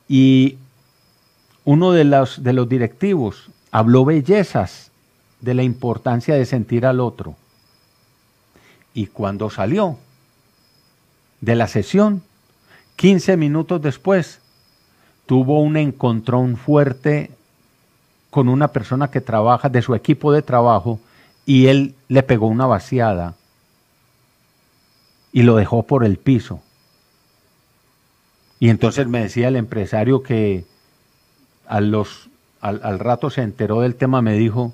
Y uno de los, de los directivos habló bellezas de la importancia de sentir al otro. Y cuando salió de la sesión, 15 minutos después, tuvo un encontrón fuerte con una persona que trabaja de su equipo de trabajo y él le pegó una vaciada y lo dejó por el piso. Y entonces me decía el empresario que al, al rato se enteró del tema, me dijo,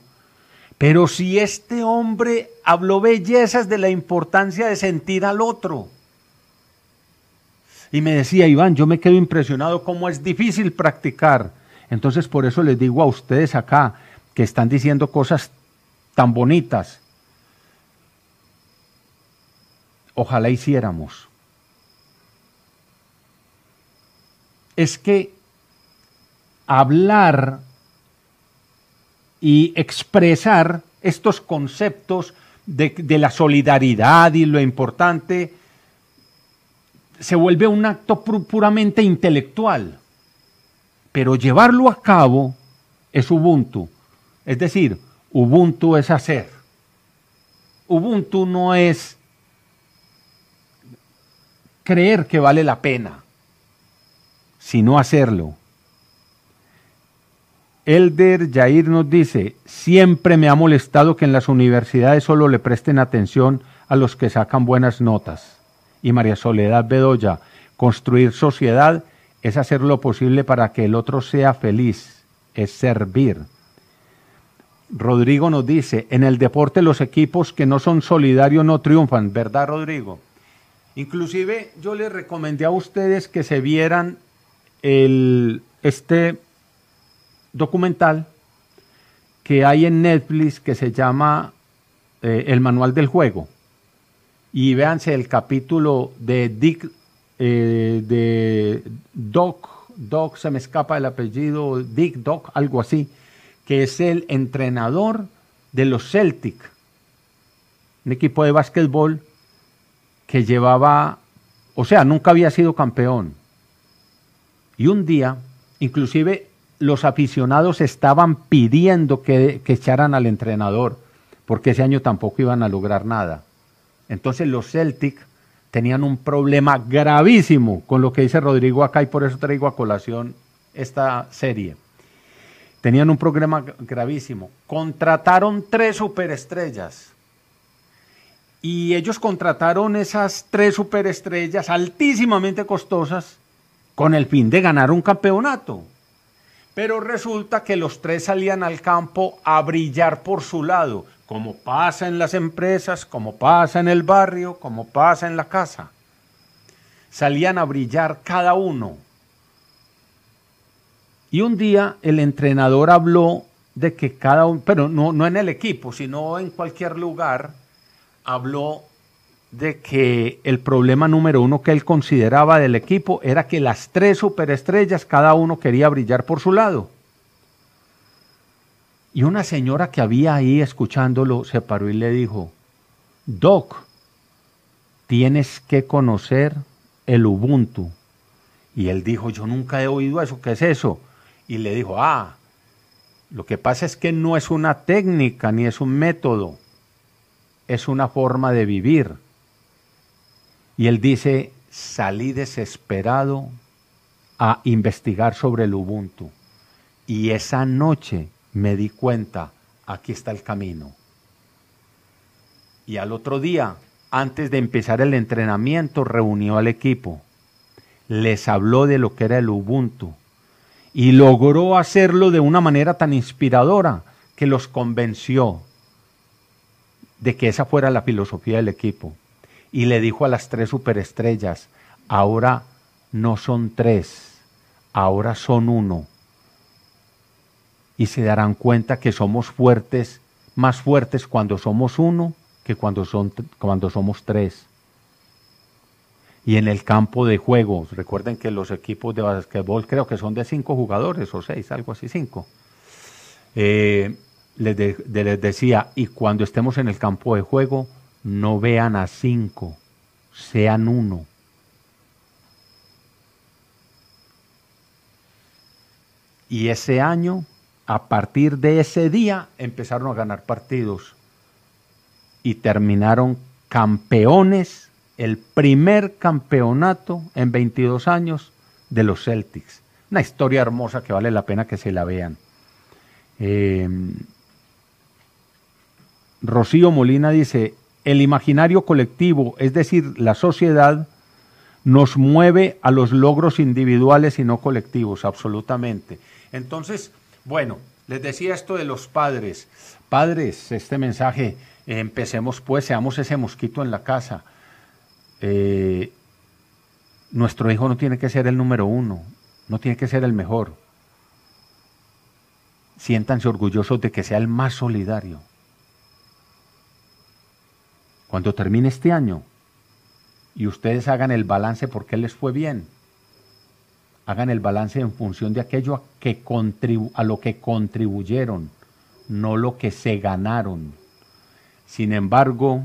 pero si este hombre habló bellezas de la importancia de sentir al otro. Y me decía, Iván, yo me quedo impresionado cómo es difícil practicar. Entonces por eso les digo a ustedes acá que están diciendo cosas tan bonitas. Ojalá hiciéramos. Es que hablar y expresar estos conceptos de, la solidaridad y lo importante se vuelve un acto puramente intelectual, pero llevarlo a cabo es Ubuntu. Es decir, Ubuntu es hacer. Ubuntu no es creer que vale la pena, sino hacerlo. Elder Jair nos dice, siempre me ha molestado que en las universidades solo le presten atención a los que sacan buenas notas y María Soledad Bedoya, construir sociedad es hacer lo posible para que el otro sea feliz, es servir. Rodrigo nos dice, en el deporte los equipos que no son solidarios no triunfan, ¿verdad Rodrigo? Inclusive yo les recomendé a ustedes que se vieran el, este documental que hay en Netflix que se llama eh, El Manual del Juego y véanse el capítulo de Dick, eh, de Doc, Doc, se me escapa el apellido, Dick Doc, algo así, que es el entrenador de los Celtic, un equipo de básquetbol que llevaba, o sea, nunca había sido campeón. Y un día, inclusive los aficionados estaban pidiendo que, echaran al entrenador, porque ese año tampoco iban a lograr nada. Entonces los Celtic tenían un problema gravísimo con lo que dice Rodrigo acá y por eso traigo a colación esta serie. Tenían un problema gravísimo. Contrataron tres superestrellas. Y ellos contrataron esas tres superestrellas altísimamente costosas con el fin de ganar un campeonato. Pero resulta que los tres salían al campo a brillar por su lado como pasa en las empresas, como pasa en el barrio, como pasa en la casa. Salían a brillar cada uno. Y un día el entrenador habló de que cada uno, pero no, no en el equipo, sino en cualquier lugar, habló de que el problema número uno que él consideraba del equipo era que las tres superestrellas, cada uno quería brillar por su lado. Y una señora que había ahí escuchándolo se paró y le dijo, Doc, tienes que conocer el Ubuntu. Y él dijo, yo nunca he oído eso, ¿qué es eso? Y le dijo, ah, lo que pasa es que no es una técnica ni es un método, es una forma de vivir. Y él dice, salí desesperado a investigar sobre el Ubuntu. Y esa noche me di cuenta, aquí está el camino. Y al otro día, antes de empezar el entrenamiento, reunió al equipo, les habló de lo que era el Ubuntu y logró hacerlo de una manera tan inspiradora que los convenció de que esa fuera la filosofía del equipo. Y le dijo a las tres superestrellas, ahora no son tres, ahora son uno y se darán cuenta que somos fuertes, más fuertes cuando somos uno que cuando, son, cuando somos tres. y en el campo de juego. Recuerden que los equipos de basquetbol creo que son de cinco jugadores o seis, algo así, cinco. Eh, les, les decía, y cuando estemos en el campo de juego, no vean a cinco, sean uno. Y ese año, a partir de ese día, empezaron a ganar partidos y terminaron campeones, el primer campeonato en 22 años de los Celtics. Una historia hermosa que vale la pena que se la vean. Em, Rocío Molina dice, el imaginario colectivo, es decir, la sociedad, nos mueve a los logros individuales y no colectivos, absolutamente. Entonces, bueno, les decía esto de los padres. Padres, este mensaje, empecemos pues, seamos ese mosquito en la casa. Eh, nuestro hijo no tiene que ser el número uno, no tiene que ser el mejor. Siéntanse orgullosos de que sea el más solidario. Cuando termine este año y ustedes hagan el balance porque les fue bien, hagan el balance en función de aquello a, lo que contribuyeron, no lo que se ganaron. Sin embargo,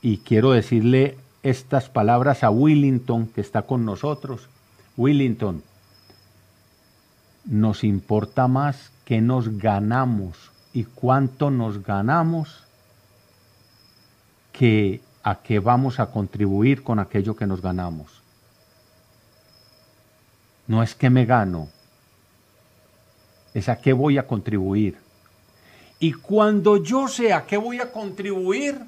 y quiero decirle estas palabras a Willington, que está con nosotros. Willington, nos importa más que nos ganamos y cuánto nos ganamos que a qué vamos a contribuir con aquello que nos ganamos. No es que me gano, es a qué voy a contribuir. Y cuando yo sé a qué voy a contribuir,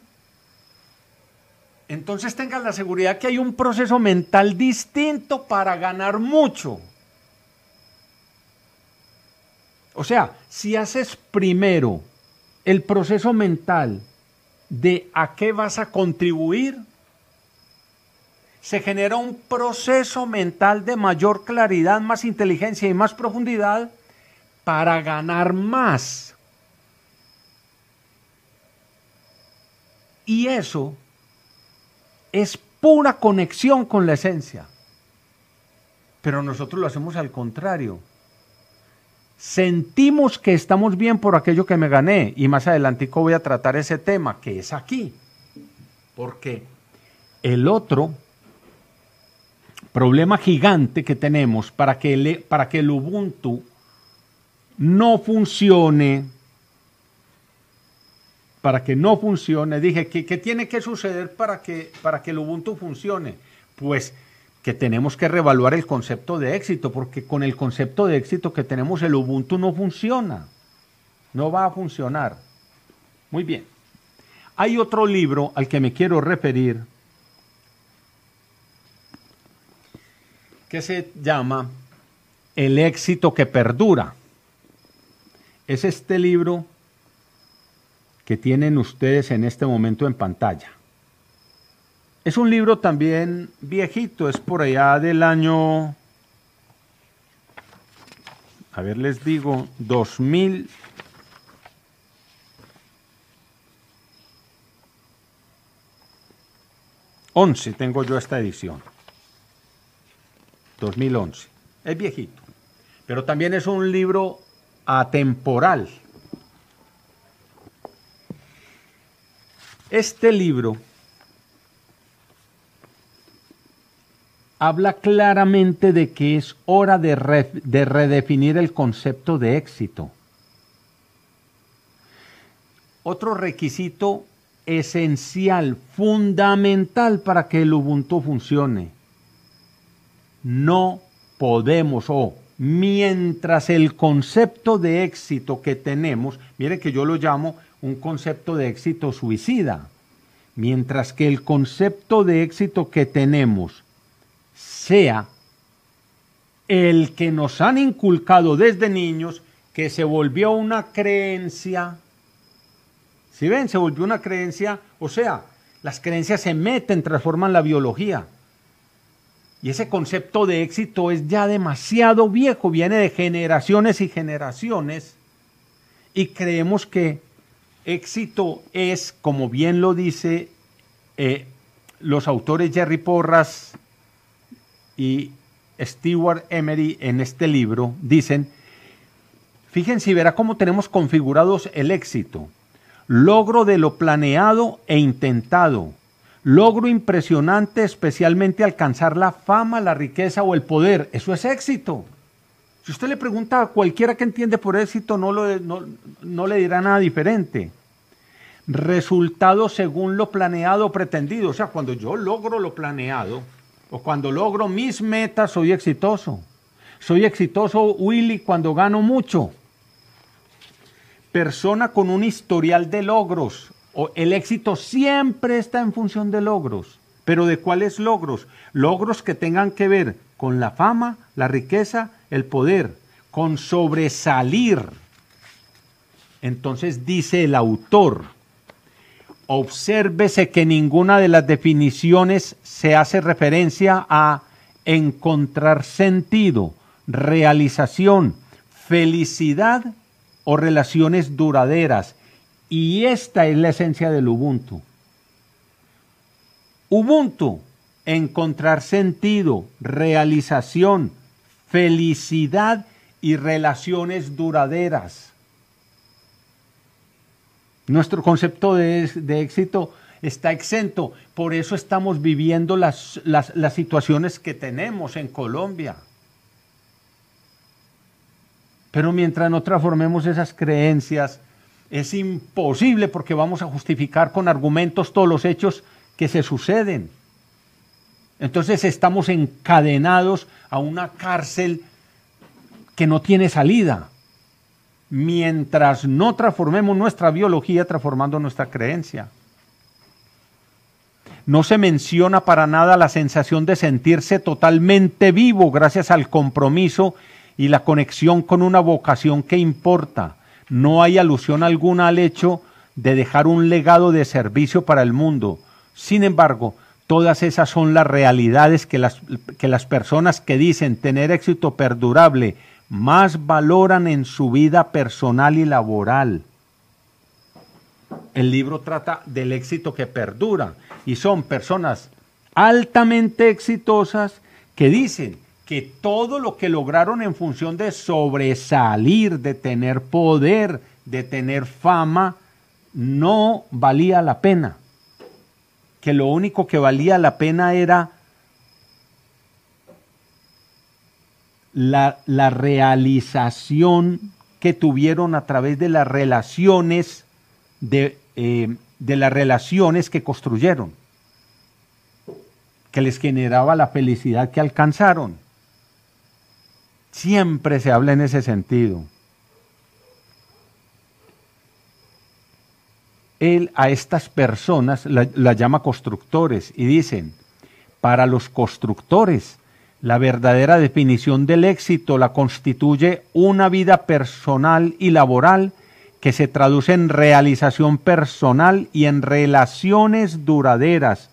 entonces tengan la seguridad que hay un proceso mental distinto para ganar mucho. O sea, si haces primero el proceso mental de a qué vas a contribuir, se genera un proceso mental de mayor claridad, más inteligencia y más profundidad para ganar más. Y eso es pura conexión con la esencia. Pero nosotros lo hacemos al contrario. Sentimos que estamos bien por aquello que me gané y más adelante voy a tratar ese tema que es aquí. Porque el otro problema gigante que tenemos para que el, para que el Ubuntu no funcione para que no funcione, dije, ¿qué, tiene que suceder para que, para que el Ubuntu funcione? Pues que tenemos que reevaluar el concepto de éxito, porque con el concepto de éxito que tenemos el Ubuntu no funciona, no va a funcionar. Muy bien. Hay otro libro al que me quiero referir que se llama El éxito que perdura. Es este libro que tienen ustedes en este momento en pantalla. Es un libro también viejito, es por allá del año, a ver les digo, 2000. Once tengo yo esta edición. 2011. Es viejito. Pero también es un libro atemporal. Este libro habla claramente de que es hora de, redefinir el concepto de éxito. Otro requisito esencial, fundamental para que el Ubuntu funcione. No podemos o mientras el concepto de éxito que tenemos, miren que yo lo llamo un concepto de éxito suicida, mientras que el concepto de éxito que tenemos sea el que nos han inculcado desde niños, que se volvió una creencia. Si ven, se volvió una creencia, o sea, las creencias se meten, transforman la biología. Y ese concepto de éxito es ya demasiado viejo, viene de generaciones y generaciones, y creemos que Éxito es, como bien lo dice eh, los autores Jerry Porras y Stewart Emery en este libro dicen, fíjense y verá cómo tenemos configurados el éxito. Logro de lo planeado e intentado. Logro impresionante, especialmente alcanzar la fama, la riqueza o el poder. Eso es éxito. Si usted le pregunta a cualquiera que entiende por éxito, no, no, le dirá nada diferente. Resultado según lo planeado o pretendido. O sea, cuando yo logro lo planeado o cuando logro mis metas, soy exitoso. Soy exitoso, Willy, cuando gano mucho. Persona con un historial de logros. O el éxito siempre está en función de logros. Pero ¿de cuáles logros? Logros que tengan que ver con la fama, la riqueza, el poder, con sobresalir. Entonces dice el autor, obsérvese que ninguna de las definiciones se hace referencia a encontrar sentido, realización, felicidad o relaciones duraderas. Y esta es la esencia del Ubuntu. Ubuntu, encontrar sentido, realización, felicidad y relaciones duraderas. Nuestro concepto de, éxito está exento, por eso estamos viviendo las, las situaciones que tenemos en Colombia. Pero mientras no transformemos esas creencias, es imposible porque vamos a justificar con argumentos todos los hechos que se suceden. Entonces estamos encadenados a una cárcel que no tiene salida, mientras no transformemos nuestra biología transformando nuestra creencia. No se menciona para nada la sensación de sentirse totalmente vivo gracias al compromiso y la conexión con una vocación que importa. No hay alusión alguna al hecho de dejar un legado de servicio para el mundo. Sin embargo, Todas esas son las realidades que las, que las personas que dicen tener éxito perdurable más valoran en su vida personal y laboral. El libro trata del éxito que perdura y son personas altamente exitosas que dicen que todo lo que lograron en función de sobresalir, de tener poder, de tener fama, no valía la pena que lo único que valía la pena era la, realización que tuvieron a través de las relaciones de, eh, de las relaciones que construyeron, que les generaba la felicidad que alcanzaron. Siempre se habla en ese sentido. él a estas personas las llama constructores y dicen, para los constructores, la verdadera definición del éxito la constituye una vida personal y laboral que se traduce en realización personal y en relaciones duraderas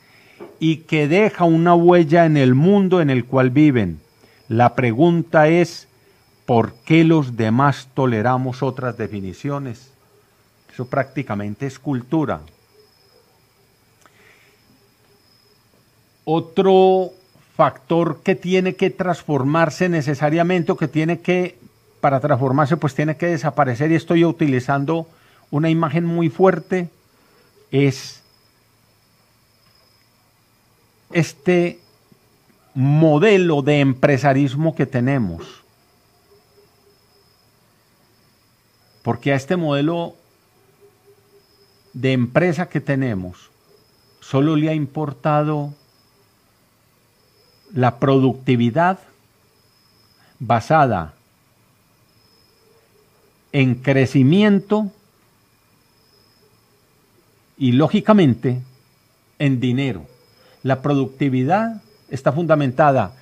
y que deja una huella en el mundo en el cual viven. La pregunta es, ¿por qué los demás toleramos otras definiciones? Eso prácticamente es cultura. Otro factor que tiene que transformarse necesariamente o que tiene que, para transformarse, pues tiene que desaparecer y estoy utilizando una imagen muy fuerte, es este modelo de empresarismo que tenemos. Porque a este modelo de empresa que tenemos solo le ha importado la productividad basada en crecimiento y lógicamente en dinero. La productividad está fundamentada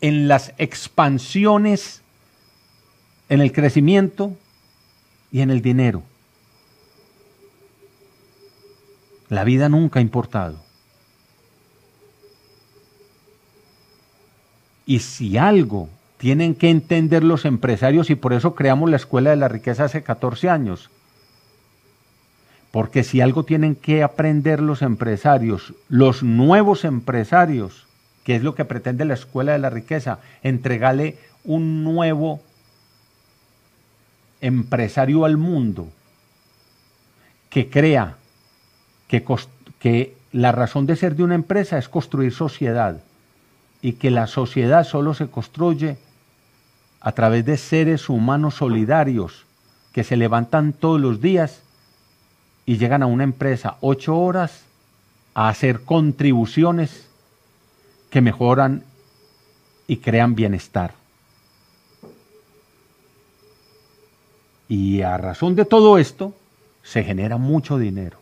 en las expansiones, en el crecimiento y en el dinero. La vida nunca ha importado. Y si algo tienen que entender los empresarios, y por eso creamos la Escuela de la Riqueza hace 14 años, porque si algo tienen que aprender los empresarios, los nuevos empresarios, que es lo que pretende la escuela de la riqueza, entregarle un nuevo empresario al mundo que crea que, que la razón de ser de una empresa es construir sociedad y que la sociedad solo se construye a través de seres humanos solidarios que se levantan todos los días y llegan a una empresa ocho horas a hacer contribuciones que mejoran y crean bienestar. Y a razón de todo esto, se genera mucho dinero.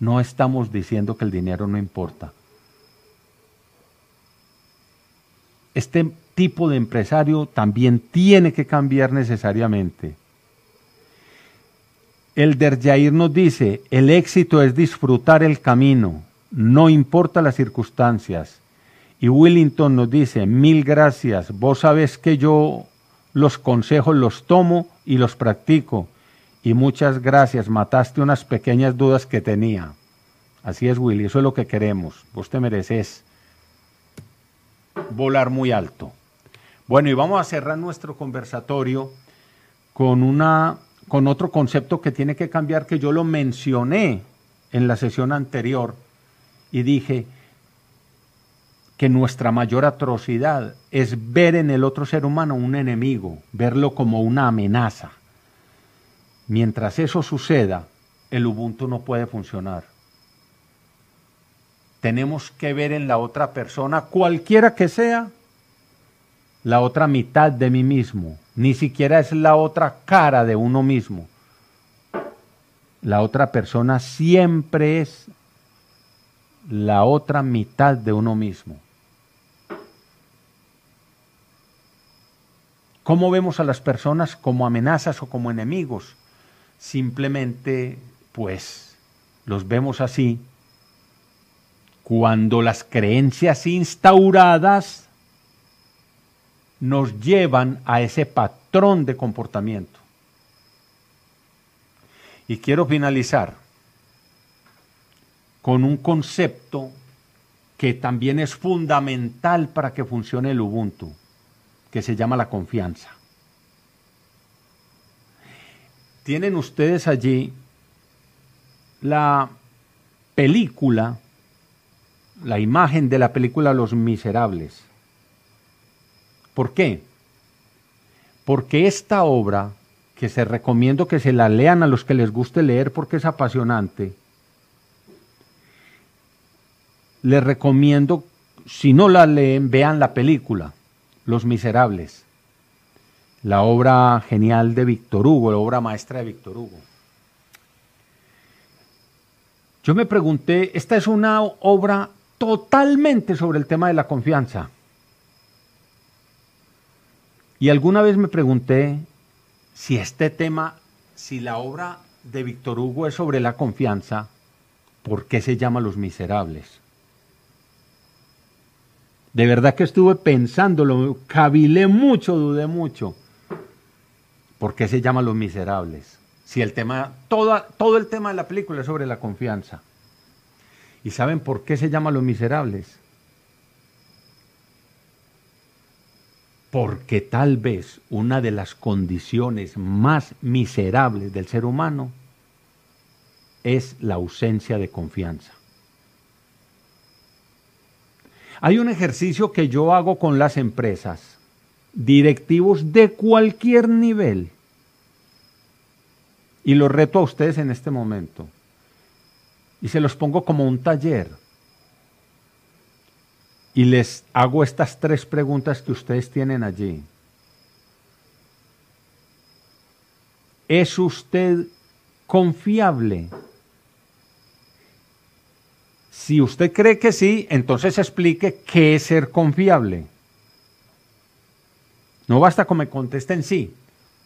No estamos diciendo que el dinero no importa. Este tipo de empresario también tiene que cambiar necesariamente. El Derjair nos dice, el éxito es disfrutar el camino, no importa las circunstancias. Y Willington nos dice, mil gracias, vos sabes que yo los consejos los tomo y los practico. Y muchas gracias, mataste unas pequeñas dudas que tenía. Así es, Willy, eso es lo que queremos. Vos te mereces volar muy alto. Bueno, y vamos a cerrar nuestro conversatorio con, una, con otro concepto que tiene que cambiar, que yo lo mencioné en la sesión anterior y dije que nuestra mayor atrocidad es ver en el otro ser humano un enemigo, verlo como una amenaza. Mientras eso suceda, el Ubuntu no puede funcionar. Tenemos que ver en la otra persona, cualquiera que sea, la otra mitad de mí mismo. Ni siquiera es la otra cara de uno mismo. La otra persona siempre es la otra mitad de uno mismo. ¿Cómo vemos a las personas como amenazas o como enemigos? Simplemente, pues, los vemos así cuando las creencias instauradas nos llevan a ese patrón de comportamiento. Y quiero finalizar con un concepto que también es fundamental para que funcione el Ubuntu, que se llama la confianza. Tienen ustedes allí la película, la imagen de la película Los Miserables. ¿Por qué? Porque esta obra, que se recomiendo que se la lean a los que les guste leer porque es apasionante, les recomiendo, si no la leen, vean la película, Los Miserables, la obra genial de Víctor Hugo, la obra maestra de Víctor Hugo. Yo me pregunté, esta es una obra totalmente sobre el tema de la confianza. Y alguna vez me pregunté si este tema, si la obra de Víctor Hugo es sobre la confianza, ¿por qué se llama Los Miserables? De verdad que estuve pensándolo, cavilé mucho, dudé mucho. ¿Por qué se llama Los Miserables? Si el tema, todo el tema de la película es sobre la confianza. ¿Y saben por qué se llama Los Miserables? Porque tal vez una de las condiciones más miserables del ser humano es la ausencia de confianza. Hay un ejercicio que yo hago con las empresas, directivos de cualquier nivel, y lo reto a ustedes en este momento, y se los pongo como un taller, y les hago estas tres preguntas que ustedes tienen allí. ¿Es usted confiable? Si usted cree que sí, entonces explique qué es ser confiable. No basta con me contesten sí,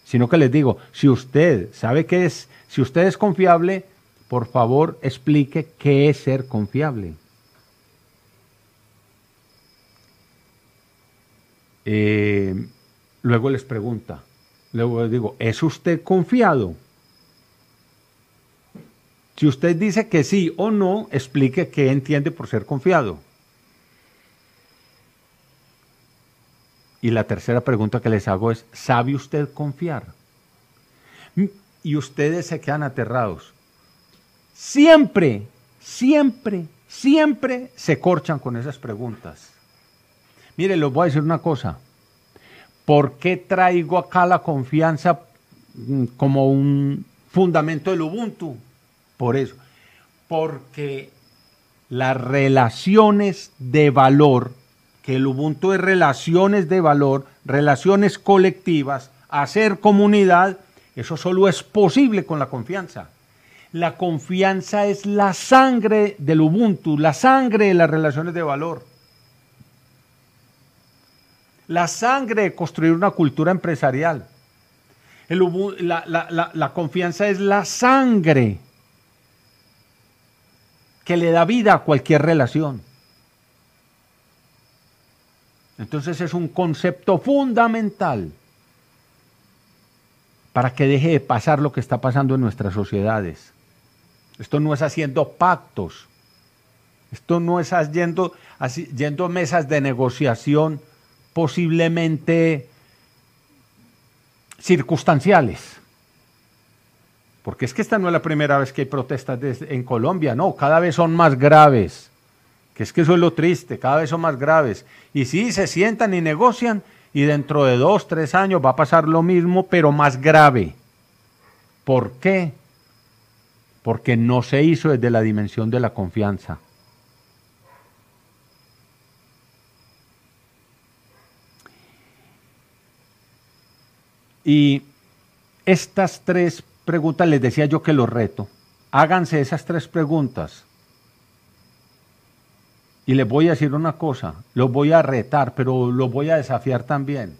sino que les digo, si usted sabe qué es, si usted es confiable, por favor, explique qué es ser confiable. Eh, luego les pregunta, luego les digo, ¿es usted confiado? Si usted dice que sí o no, explique qué entiende por ser confiado. Y la tercera pregunta que les hago es, ¿sabe usted confiar? Mm, y ustedes se quedan aterrados. Siempre, siempre, siempre se corchan con esas preguntas. Mire, les voy a decir una cosa. ¿Por qué traigo acá la confianza mm, como un fundamento del Ubuntu? Por eso. Porque las relaciones de valor, que el Ubuntu es relaciones de valor, relaciones colectivas, hacer comunidad, eso solo es posible con la confianza. La confianza es la sangre del Ubuntu, la sangre de las relaciones de valor. La sangre de construir una cultura empresarial. la, confianza es la sangre que le da vida a cualquier relación. Entonces es un concepto fundamental para que deje de pasar lo que está pasando en nuestras sociedades. Esto no es haciendo pactos. Esto no es yendo, yendo a mesas de negociación posiblemente circunstanciales. Porque es que esta no es la primera vez que hay protestas en Colombia, no, cada vez son más graves. Que es que eso es lo triste, cada vez son más graves. Y sí, se sientan y negocian y dentro de dos, tres años va a pasar lo mismo, pero más grave. ¿Por qué? Porque no se hizo desde la dimensión de la confianza. Y estas tres preguntas les decía yo que los reto. Háganse esas tres preguntas. Y les voy a decir una cosa, los voy a retar, pero los voy a desafiar también.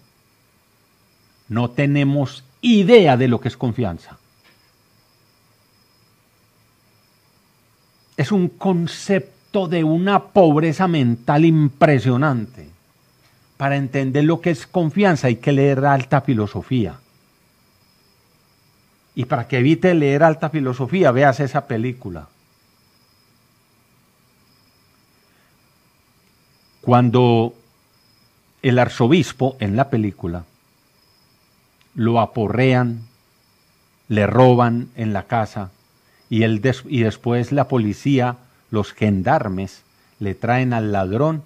No tenemos idea de lo que es confianza. Es un concepto de una pobreza mental impresionante. Para entender lo que es confianza hay que leer alta filosofía. Y para que evite leer alta filosofía, veas esa película. Cuando el arzobispo en la película lo aporrean, le roban en la casa, y, y después la policía, los gendarmes, le traen al ladrón,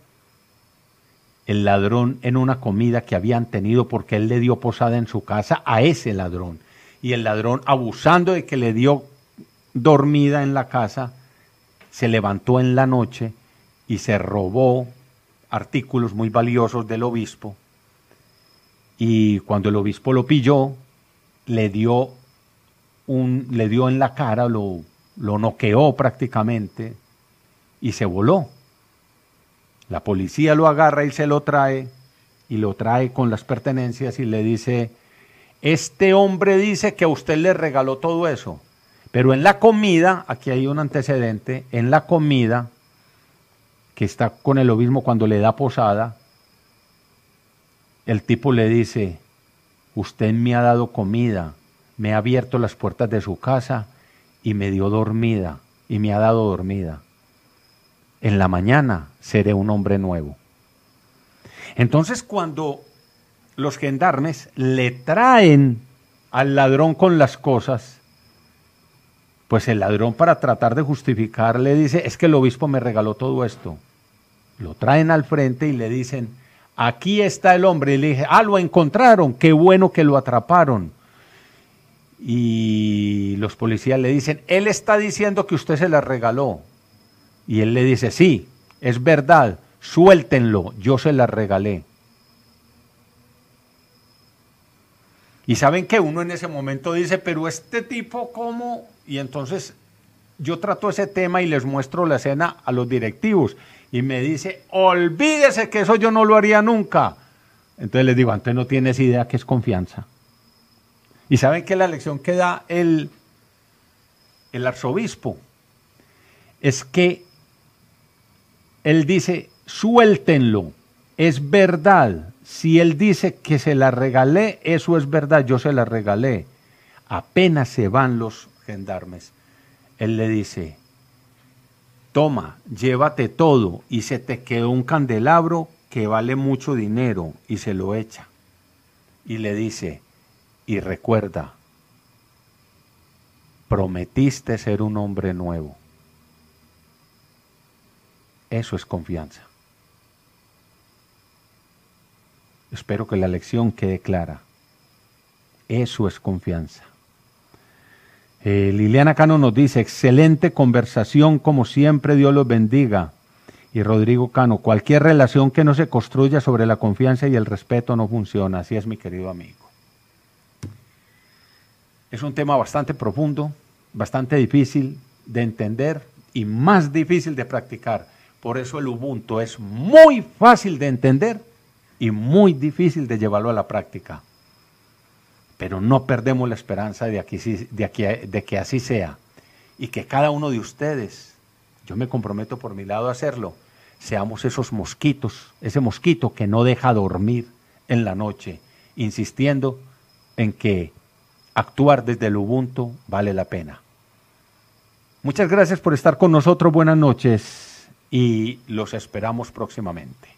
el ladrón en una comida que habían tenido porque él le dio posada en su casa a ese ladrón. Y el ladrón, abusando de que le dio dormida en la casa, se levantó en la noche y se robó artículos muy valiosos del obispo. Y cuando el obispo lo pilló, le dio le dio en la cara, lo, lo noqueó prácticamente y se voló. La policía lo agarra y se lo trae y lo trae con las pertenencias y le dice, este hombre dice que a usted le regaló todo eso, pero en la comida, aquí hay un antecedente, en la comida, que está con el obispo cuando le da posada, el tipo le dice, usted me ha dado comida, me ha abierto las puertas de su casa y me dio dormida y me ha dado dormida. En la mañana seré un hombre nuevo. Entonces cuando los gendarmes le traen al ladrón con las cosas, pues el ladrón para tratar de justificar le dice, es que el obispo me regaló todo esto. Lo traen al frente y le dicen, aquí está el hombre. Y le dije, ah, lo encontraron, qué bueno que lo atraparon y los policías le dicen, él está diciendo que usted se la regaló. Y él le dice, sí, es verdad, suéltenlo, yo se la regalé. Y saben que uno en ese momento dice, pero este tipo, ¿cómo? Y entonces yo trato ese tema y les muestro la escena a los directivos. Y me dice, olvídese que eso yo no lo haría nunca. Entonces les digo, antes no tienes idea que es confianza. Y saben que la lección que da el, el arzobispo es que él dice, suéltenlo, es verdad. Si él dice que se la regalé, eso es verdad, yo se la regalé. Apenas se van los gendarmes, él le dice, toma, llévate todo y se te quedó un candelabro que vale mucho dinero y se lo echa. Y le dice, y recuerda, prometiste ser un hombre nuevo. Eso es confianza. Espero que la lección quede clara. Eso es confianza. Eh, Liliana Cano nos dice, excelente conversación como siempre, Dios los bendiga. Y Rodrigo Cano, cualquier relación que no se construya sobre la confianza y el respeto no funciona. Así es, mi querido amigo. Es un tema bastante profundo, bastante difícil de entender y más difícil de practicar. Por eso el Ubuntu es muy fácil de entender y muy difícil de llevarlo a la práctica pero no perdemos la esperanza de, aquí, de, de que así sea y que cada uno de ustedes, yo me comprometo por mi lado a hacerlo, seamos esos mosquitos, ese mosquito que no deja dormir en la noche, insistiendo en que actuar desde el Ubuntu vale la pena. Muchas gracias por estar con nosotros, buenas noches y los esperamos próximamente.